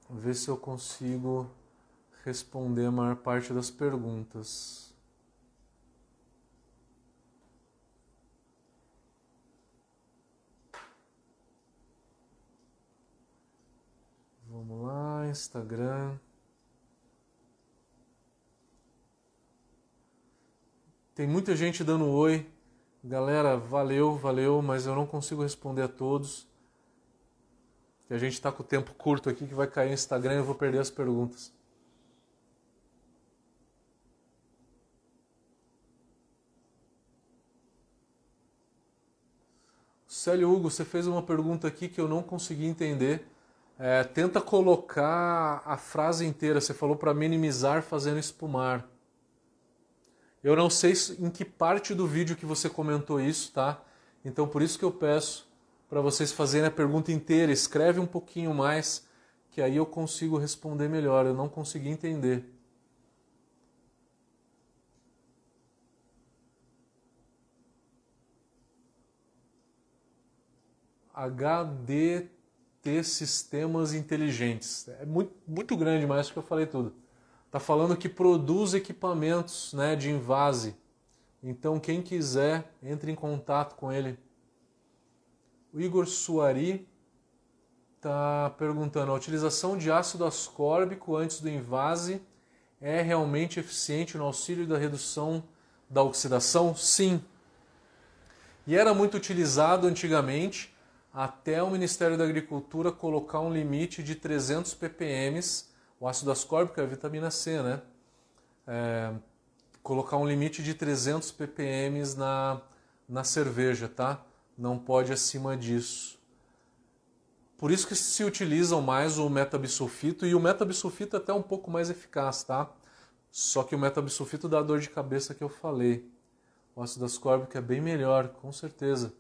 ver se eu consigo responder a maior parte das perguntas. Vamos lá, Instagram. Tem muita gente dando oi. Galera, valeu, valeu, mas eu não consigo responder a todos. Que a gente está com o tempo curto aqui que vai cair no Instagram e eu vou perder as perguntas. Célio Hugo, você fez uma pergunta aqui que eu não consegui entender. É, tenta colocar a frase inteira. Você falou para minimizar fazendo espumar. Eu não sei em que parte do vídeo que você comentou isso, tá? Então por isso que eu peço para vocês fazerem a pergunta inteira, escreve um pouquinho mais, que aí eu consigo responder melhor. Eu não consegui entender. HDT Sistemas Inteligentes. É muito, muito grande, mas acho que eu falei tudo. Está falando que produz equipamentos né, de invase. Então, quem quiser, entre em contato com ele. O Igor Suari está perguntando: a utilização de ácido ascórbico antes do invase é realmente eficiente no auxílio da redução da oxidação? Sim. E era muito utilizado antigamente até o Ministério da Agricultura colocar um limite de 300 ppm o ácido ascórbico é a vitamina C, né? É, colocar um limite de 300 ppm na, na cerveja, tá? Não pode acima disso. Por isso que se utilizam mais o metabisulfito e o metabisulfito é até um pouco mais eficaz, tá? Só que o metabisulfito dá a dor de cabeça que eu falei. O ácido ascórbico é bem melhor, com certeza.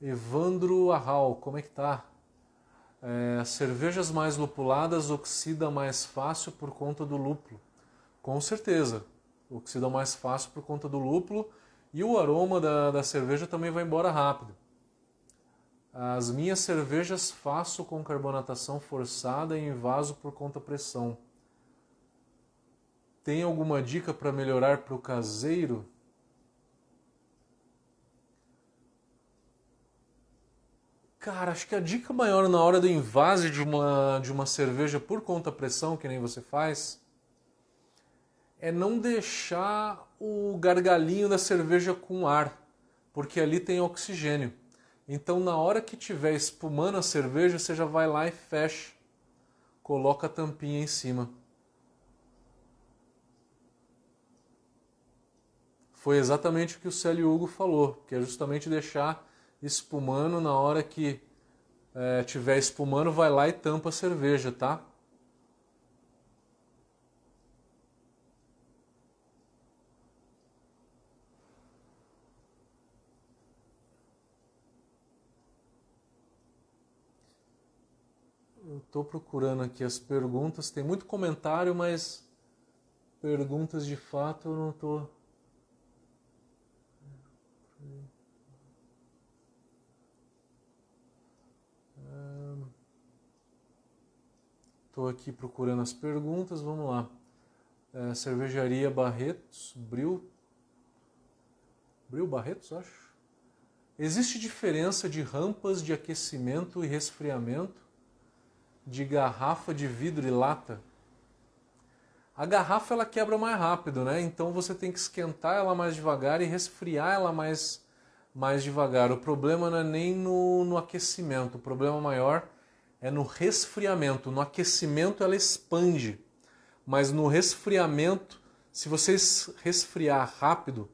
Evandro Arral, como é que tá? É, cervejas mais lupuladas oxidam mais fácil por conta do lúpulo. Com certeza, oxidam mais fácil por conta do lúpulo e o aroma da, da cerveja também vai embora rápido. As minhas cervejas faço com carbonatação forçada em vaso por conta pressão. Tem alguma dica para melhorar para o caseiro? Cara, acho que a dica maior na hora do invase de uma, de uma cerveja por conta pressão, que nem você faz, é não deixar o gargalinho da cerveja com ar. porque ali tem oxigênio. Então, na hora que tiver espumando a cerveja, você já vai lá e fecha, coloca a tampinha em cima. Foi exatamente o que o Célio Hugo falou, que é justamente deixar espumando na hora que é, tiver espumando, vai lá e tampa a cerveja, tá? Eu estou procurando aqui as perguntas. Tem muito comentário, mas perguntas de fato eu não estou. Estou aqui procurando as perguntas, vamos lá. É, cervejaria Barretos, Bril. Bril Barretos, acho. Existe diferença de rampas de aquecimento e resfriamento de garrafa de vidro e lata? A garrafa ela quebra mais rápido, né? Então você tem que esquentar ela mais devagar e resfriar ela mais, mais devagar. O problema não é nem no, no aquecimento, o problema maior é no resfriamento. No aquecimento ela expande, mas no resfriamento, se você resfriar rápido,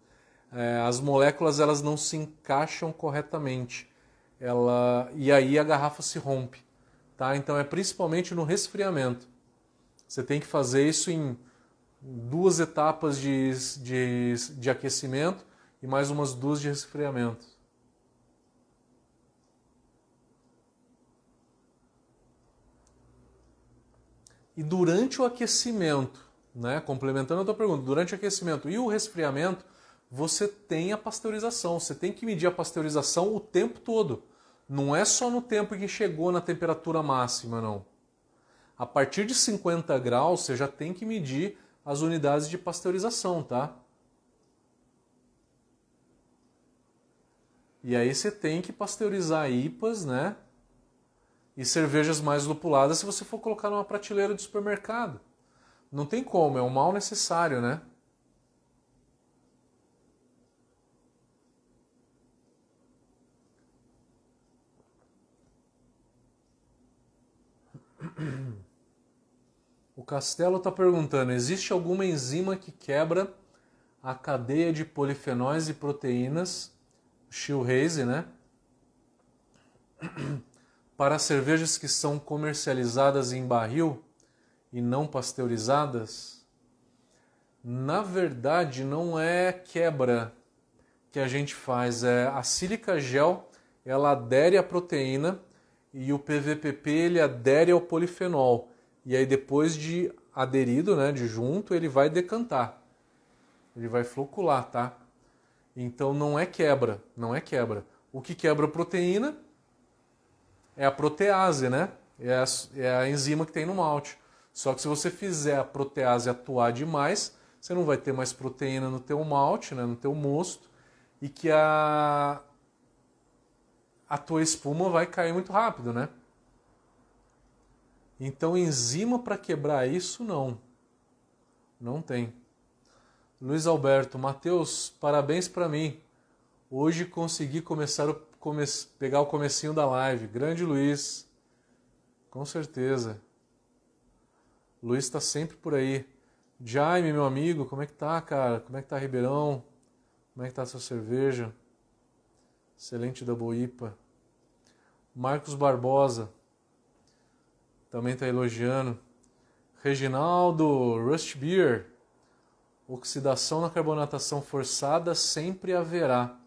é, as moléculas elas não se encaixam corretamente. Ela e aí a garrafa se rompe, tá? Então é principalmente no resfriamento. Você tem que fazer isso em duas etapas de, de, de aquecimento e mais umas duas de resfriamento. E durante o aquecimento, né, complementando a tua pergunta, durante o aquecimento e o resfriamento, você tem a pasteurização. Você tem que medir a pasteurização o tempo todo. Não é só no tempo que chegou na temperatura máxima, não. A partir de 50 graus, você já tem que medir as unidades de pasteurização, tá? E aí você tem que pasteurizar IPAs, né? E cervejas mais lupuladas se você for colocar numa prateleira de supermercado. Não tem como, é um mal necessário, né? O Castelo está perguntando: existe alguma enzima que quebra a cadeia de polifenóis e proteínas, Shilhaze, né? Para cervejas que são comercializadas em barril e não pasteurizadas, na verdade não é quebra que a gente faz, é a sílica gel, ela adere à proteína e o PVPP ele adere ao polifenol. E aí depois de aderido, né, de junto, ele vai decantar. Ele vai flocular, tá? Então não é quebra, não é quebra. O que quebra a proteína é a protease, né? É a, é a enzima que tem no malte. Só que se você fizer a protease atuar demais, você não vai ter mais proteína no teu malte, né, no teu mosto, e que a, a tua espuma vai cair muito rápido, né? Então, enzima para quebrar isso, não. Não tem. Luiz Alberto, Matheus, parabéns para mim. Hoje consegui começar o come pegar o comecinho da live. Grande Luiz, com certeza. Luiz está sempre por aí. Jaime, meu amigo, como é que tá, cara? Como é que tá Ribeirão? Como é que tá sua cerveja? Excelente da Boipa. Marcos Barbosa também está elogiando. Reginaldo, Rust Beer. Oxidação na carbonatação forçada sempre haverá.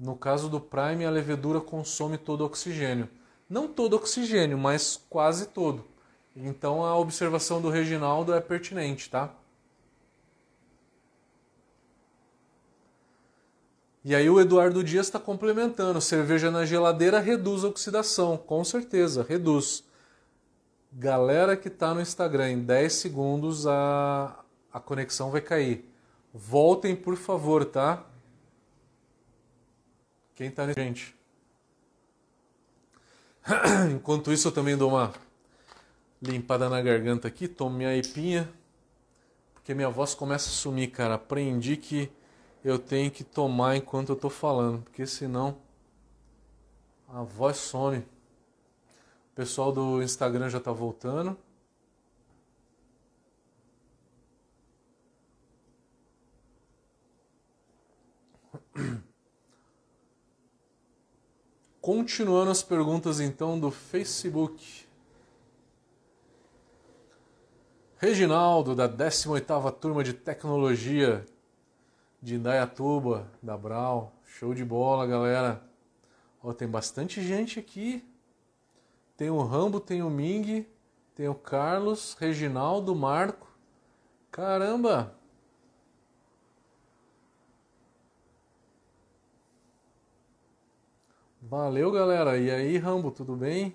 No caso do Prime, a levedura consome todo o oxigênio. Não todo oxigênio, mas quase todo. Então a observação do Reginaldo é pertinente, tá? E aí o Eduardo Dias está complementando. Cerveja na geladeira reduz a oxidação, com certeza, reduz. Galera que está no Instagram, em 10 segundos a, a conexão vai cair. Voltem, por favor, tá? Quem tá gente? Enquanto isso, eu também dou uma limpada na garganta aqui, tomo minha ipinha, porque minha voz começa a sumir, cara. Aprendi que eu tenho que tomar enquanto eu estou falando, porque senão a voz some. O pessoal do Instagram já está voltando. Continuando as perguntas então do Facebook. Reginaldo, da 18ª Turma de Tecnologia de Indaiatuba, da Brau. Show de bola, galera. Ó, tem bastante gente aqui. Tem o Rambo, tem o Ming, tem o Carlos, Reginaldo, Marco. Caramba! Valeu, galera. E aí, Rambo, tudo bem?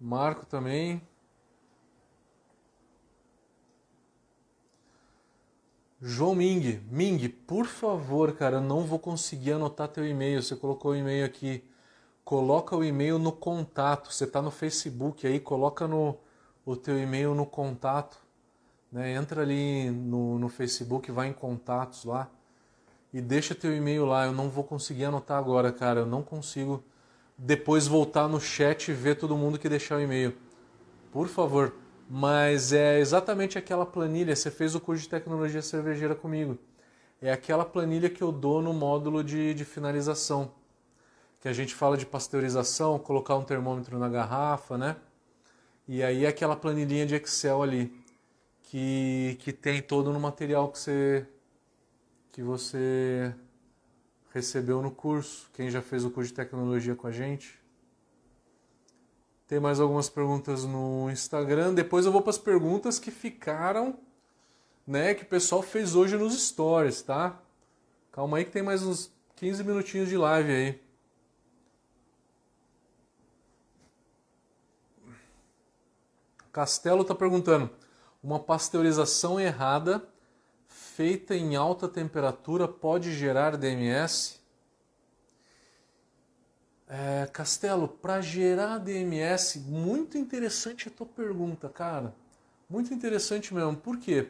Marco também. João Ming, Ming, por favor, cara, eu não vou conseguir anotar teu e-mail. Você colocou o e-mail aqui. Coloca o e-mail no contato. Você está no Facebook aí, coloca no, o teu e-mail no contato. Né? Entra ali no, no Facebook, vai em contatos lá e deixa teu e-mail lá. Eu não vou conseguir anotar agora, cara. Eu não consigo depois voltar no chat e ver todo mundo que deixar o e-mail. Por favor. Mas é exatamente aquela planilha. Você fez o curso de tecnologia cervejeira comigo. É aquela planilha que eu dou no módulo de, de finalização. Que a gente fala de pasteurização, colocar um termômetro na garrafa, né? E aí é aquela planilhinha de Excel ali. Que, que tem todo no material que você, que você recebeu no curso, quem já fez o curso de tecnologia com a gente. Tem mais algumas perguntas no Instagram. Depois eu vou para as perguntas que ficaram, né, que o pessoal fez hoje nos stories, tá? Calma aí que tem mais uns 15 minutinhos de live aí. Castelo está perguntando: uma pasteurização errada feita em alta temperatura pode gerar DMS? É, Castelo, para gerar DMS, muito interessante a tua pergunta, cara. Muito interessante mesmo. Por quê?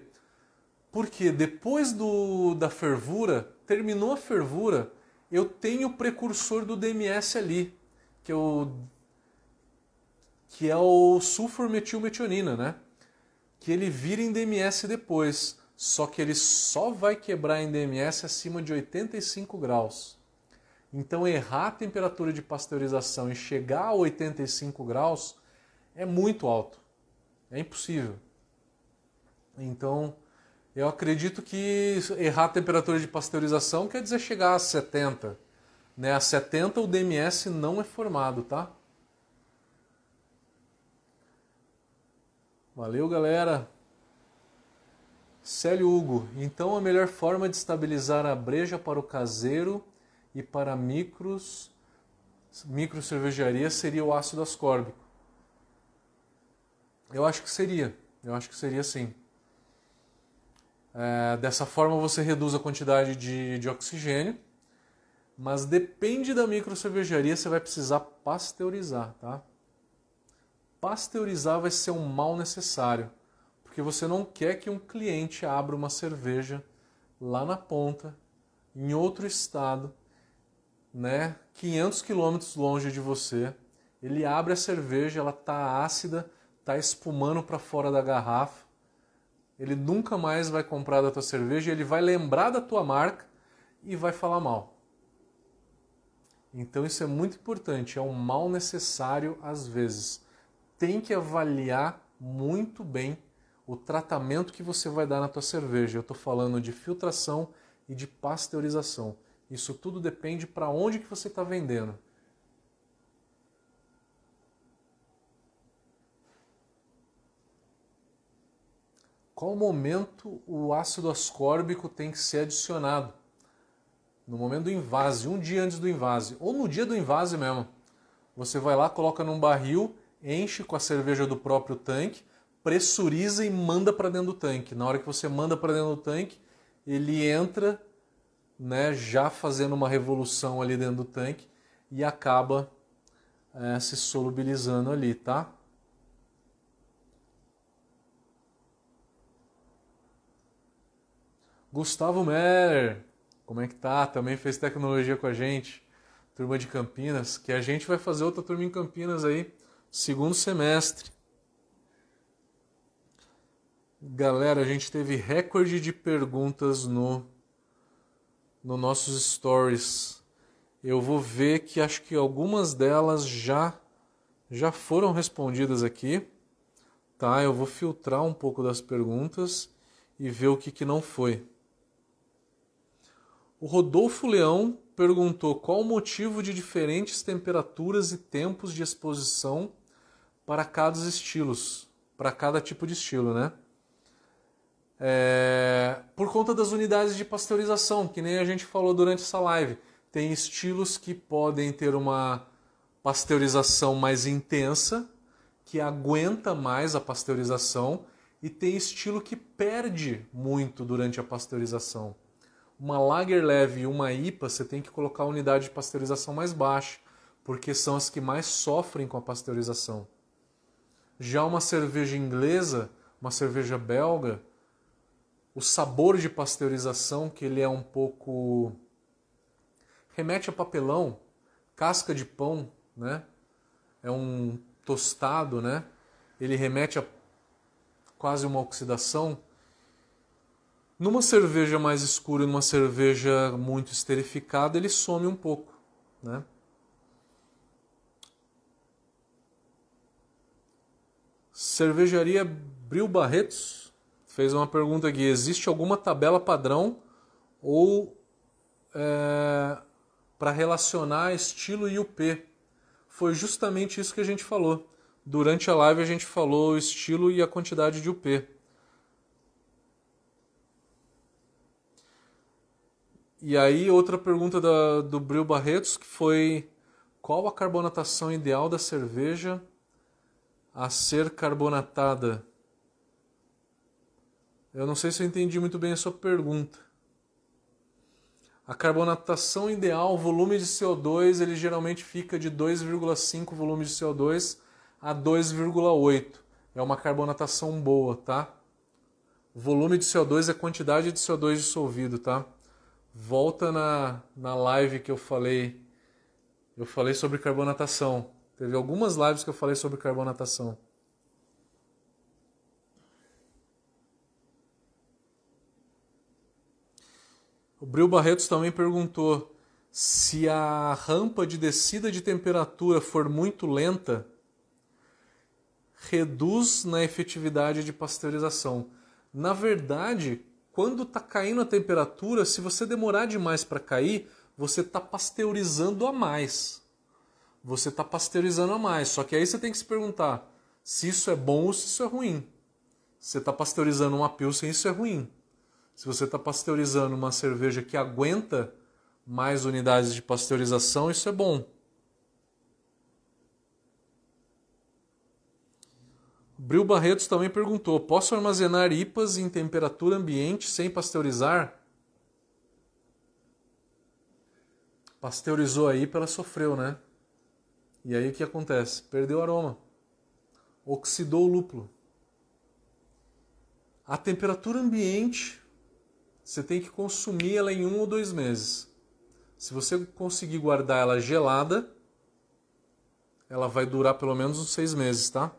Porque depois do, da fervura, terminou a fervura, eu tenho o precursor do DMS ali, que é o, que é o sulformetilmetionina, né? Que ele vira em DMS depois só que ele só vai quebrar em DMS acima de 85 graus. Então, errar a temperatura de pasteurização e chegar a 85 graus é muito alto. É impossível. Então, eu acredito que errar a temperatura de pasteurização quer dizer chegar a 70. Né? A 70 o DMS não é formado, tá? Valeu, galera. Célio Hugo, então a melhor forma de estabilizar a breja para o caseiro e para micros, micro cervejaria seria o ácido ascórbico. Eu acho que seria, eu acho que seria sim. É, dessa forma você reduz a quantidade de, de oxigênio, mas depende da micro cervejaria, você vai precisar pasteurizar, tá? Pasteurizar vai ser um mal necessário porque você não quer que um cliente abra uma cerveja lá na ponta, em outro estado, né, 500 quilômetros longe de você. Ele abre a cerveja, ela tá ácida, tá espumando para fora da garrafa. Ele nunca mais vai comprar da tua cerveja, ele vai lembrar da tua marca e vai falar mal. Então isso é muito importante, é um mal necessário às vezes. Tem que avaliar muito bem o tratamento que você vai dar na tua cerveja. Eu estou falando de filtração e de pasteurização. Isso tudo depende para onde que você está vendendo. Qual momento o ácido ascórbico tem que ser adicionado? No momento do invase, um dia antes do invase, ou no dia do invase mesmo. Você vai lá, coloca num barril, enche com a cerveja do próprio tanque, pressuriza e manda para dentro do tanque. Na hora que você manda para dentro do tanque, ele entra, né, já fazendo uma revolução ali dentro do tanque e acaba é, se solubilizando ali, tá? Gustavo Meller, como é que tá? Também fez tecnologia com a gente, turma de Campinas, que a gente vai fazer outra turma em Campinas aí, segundo semestre. Galera, a gente teve recorde de perguntas no no nossos stories. Eu vou ver que acho que algumas delas já já foram respondidas aqui, tá? Eu vou filtrar um pouco das perguntas e ver o que, que não foi. O Rodolfo Leão perguntou qual o motivo de diferentes temperaturas e tempos de exposição para cada estilos, para cada tipo de estilo, né? É, por conta das unidades de pasteurização, que nem a gente falou durante essa live. Tem estilos que podem ter uma pasteurização mais intensa, que aguenta mais a pasteurização, e tem estilo que perde muito durante a pasteurização. Uma lager leve e uma IPA, você tem que colocar a unidade de pasteurização mais baixa, porque são as que mais sofrem com a pasteurização. Já uma cerveja inglesa, uma cerveja belga, o sabor de pasteurização, que ele é um pouco remete a papelão, casca de pão, né? É um tostado, né? Ele remete a quase uma oxidação. Numa cerveja mais escura e numa cerveja muito esterificada, ele some um pouco, né? Cervejaria Bril Barretos fez uma pergunta aqui: existe alguma tabela padrão ou é, para relacionar estilo e UP. Foi justamente isso que a gente falou. Durante a live a gente falou o estilo e a quantidade de UP. E aí outra pergunta da, do Bril Barretos que foi qual a carbonatação ideal da cerveja a ser carbonatada? Eu não sei se eu entendi muito bem a sua pergunta. A carbonatação ideal, o volume de CO2, ele geralmente fica de 2,5 volume de CO2 a 2,8. É uma carbonatação boa, tá? O volume de CO2 é a quantidade de CO2 dissolvido, tá? Volta na, na live que eu falei. Eu falei sobre carbonatação. Teve algumas lives que eu falei sobre carbonatação. O Bril Barretos também perguntou se a rampa de descida de temperatura for muito lenta, reduz na efetividade de pasteurização. Na verdade, quando está caindo a temperatura, se você demorar demais para cair, você está pasteurizando a mais. Você está pasteurizando a mais. Só que aí você tem que se perguntar se isso é bom ou se isso é ruim. Você está pasteurizando uma pilsen, isso é ruim. Se você está pasteurizando uma cerveja que aguenta mais unidades de pasteurização, isso é bom. Bril Barretos também perguntou: posso armazenar IPAs em temperatura ambiente sem pasteurizar? Pasteurizou a IPA, ela sofreu, né? E aí o que acontece? Perdeu o aroma. Oxidou o lúpulo. A temperatura ambiente você tem que consumir ela em um ou dois meses. Se você conseguir guardar ela gelada, ela vai durar pelo menos uns seis meses, tá?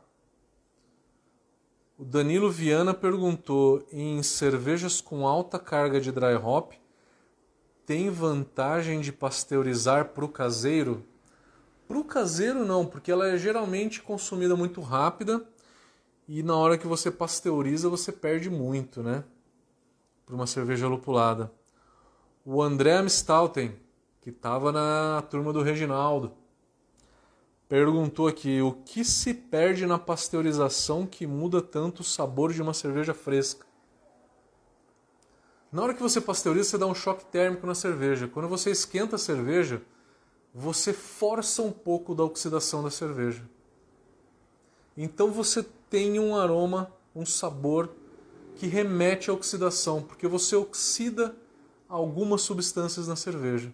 O Danilo Viana perguntou: em cervejas com alta carga de dry hop, tem vantagem de pasteurizar para o caseiro? Para o caseiro, não, porque ela é geralmente consumida muito rápida e na hora que você pasteuriza você perde muito, né? Para uma cerveja lupulada. O André Amstalten, que estava na turma do Reginaldo, perguntou aqui o que se perde na pasteurização que muda tanto o sabor de uma cerveja fresca. Na hora que você pasteuriza, você dá um choque térmico na cerveja. Quando você esquenta a cerveja, você força um pouco da oxidação da cerveja. Então você tem um aroma, um sabor que remete à oxidação, porque você oxida algumas substâncias na cerveja.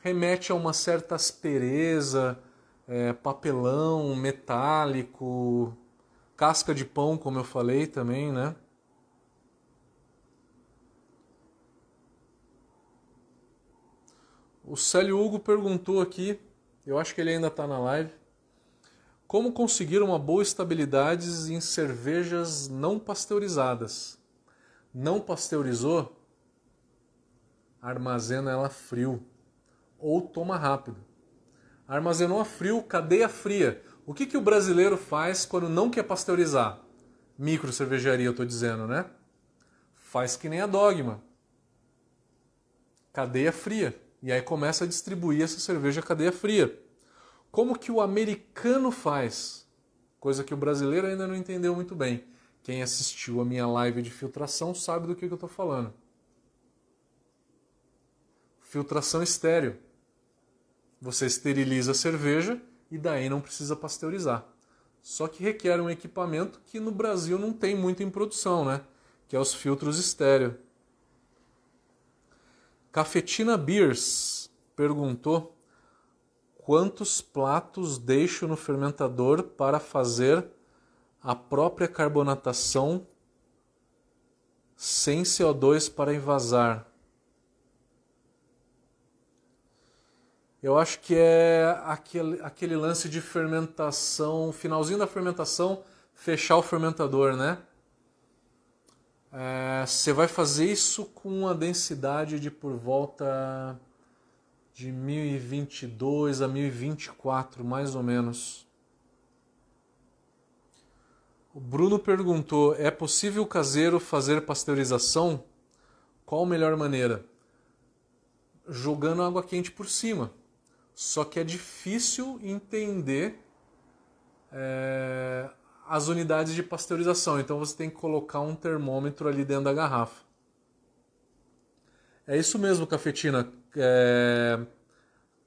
Remete a uma certa aspereza, é, papelão, metálico, casca de pão, como eu falei também, né? O Célio Hugo perguntou aqui, eu acho que ele ainda está na live, como conseguir uma boa estabilidade em cervejas não pasteurizadas? Não pasteurizou? Armazena ela frio ou toma rápido. Armazenou a frio, cadeia fria. O que, que o brasileiro faz quando não quer pasteurizar? Micro cervejaria, eu estou dizendo, né? Faz que nem a dogma. Cadeia fria. E aí começa a distribuir essa cerveja cadeia fria. Como que o americano faz? Coisa que o brasileiro ainda não entendeu muito bem. Quem assistiu a minha live de filtração sabe do que, eu estou falando. Filtração estéreo. Você esteriliza a cerveja e daí não precisa pasteurizar. Só que requer um equipamento que no Brasil não tem muito em produção, né? Que é os filtros estéreo. Cafetina Beers perguntou quantos platos deixo no fermentador para fazer a própria carbonatação sem CO2 para envasar. Eu acho que é aquele, aquele lance de fermentação, finalzinho da fermentação, fechar o fermentador, né? É, você vai fazer isso com uma densidade de por volta de 1022 a 1024, mais ou menos. O Bruno perguntou: é possível caseiro fazer pasteurização? Qual a melhor maneira? Jogando água quente por cima. Só que é difícil entender é, as unidades de pasteurização. Então você tem que colocar um termômetro ali dentro da garrafa. É isso mesmo, cafetina. É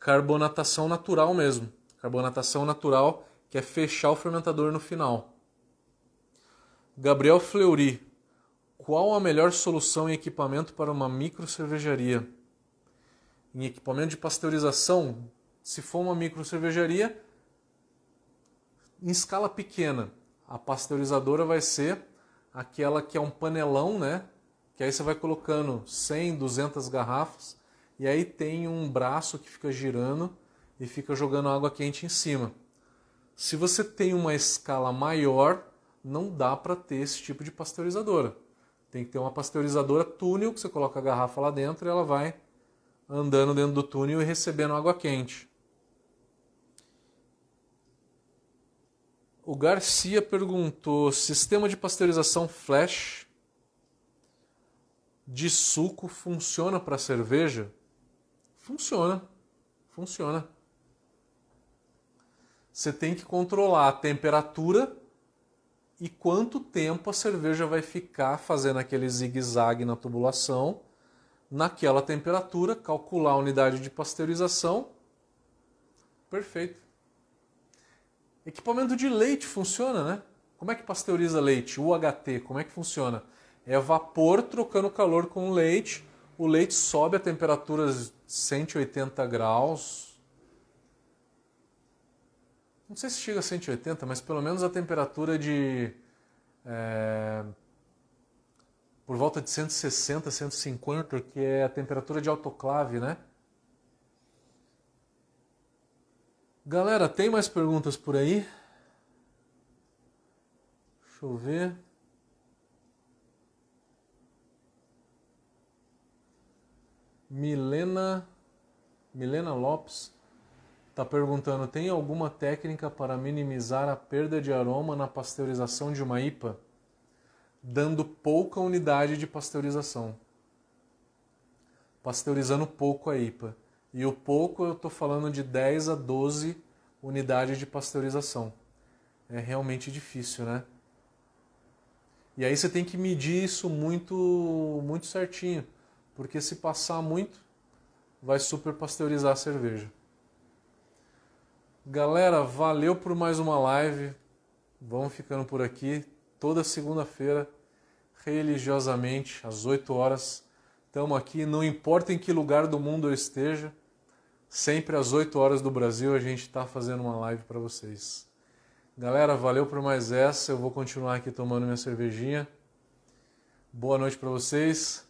carbonatação natural mesmo. Carbonatação natural, que é fechar o fermentador no final. Gabriel Fleury. Qual a melhor solução em equipamento para uma micro cervejaria? Em equipamento de pasteurização, se for uma micro cervejaria, em escala pequena, a pasteurizadora vai ser aquela que é um panelão, né? Que aí você vai colocando 100, 200 garrafas e aí tem um braço que fica girando e fica jogando água quente em cima. Se você tem uma escala maior, não dá para ter esse tipo de pasteurizadora. Tem que ter uma pasteurizadora túnel que você coloca a garrafa lá dentro e ela vai andando dentro do túnel e recebendo água quente. O Garcia perguntou: sistema de pasteurização flash de suco funciona para cerveja? Funciona, funciona. Você tem que controlar a temperatura e quanto tempo a cerveja vai ficar fazendo aquele zigue-zague na tubulação, naquela temperatura, calcular a unidade de pasteurização. Perfeito. Equipamento de leite funciona, né? Como é que pasteuriza leite? UHT, como é que funciona? É vapor trocando calor com leite. O leite sobe a temperaturas 180 graus. Não sei se chega a 180, mas pelo menos a temperatura de. É, por volta de 160, 150, que é a temperatura de autoclave, né? Galera, tem mais perguntas por aí? Deixa eu ver. Milena Milena Lopes está perguntando: tem alguma técnica para minimizar a perda de aroma na pasteurização de uma IPA, dando pouca unidade de pasteurização? Pasteurizando pouco a IPA. E o pouco eu estou falando de 10 a 12 unidades de pasteurização. É realmente difícil, né? E aí você tem que medir isso muito, muito certinho, porque se passar muito, vai super pasteurizar a cerveja. Galera, valeu por mais uma live. Vamos ficando por aqui toda segunda-feira, religiosamente, às 8 horas. Estamos aqui, não importa em que lugar do mundo eu esteja Sempre às 8 horas do Brasil a gente está fazendo uma live para vocês. Galera, valeu por mais essa. Eu vou continuar aqui tomando minha cervejinha. Boa noite para vocês.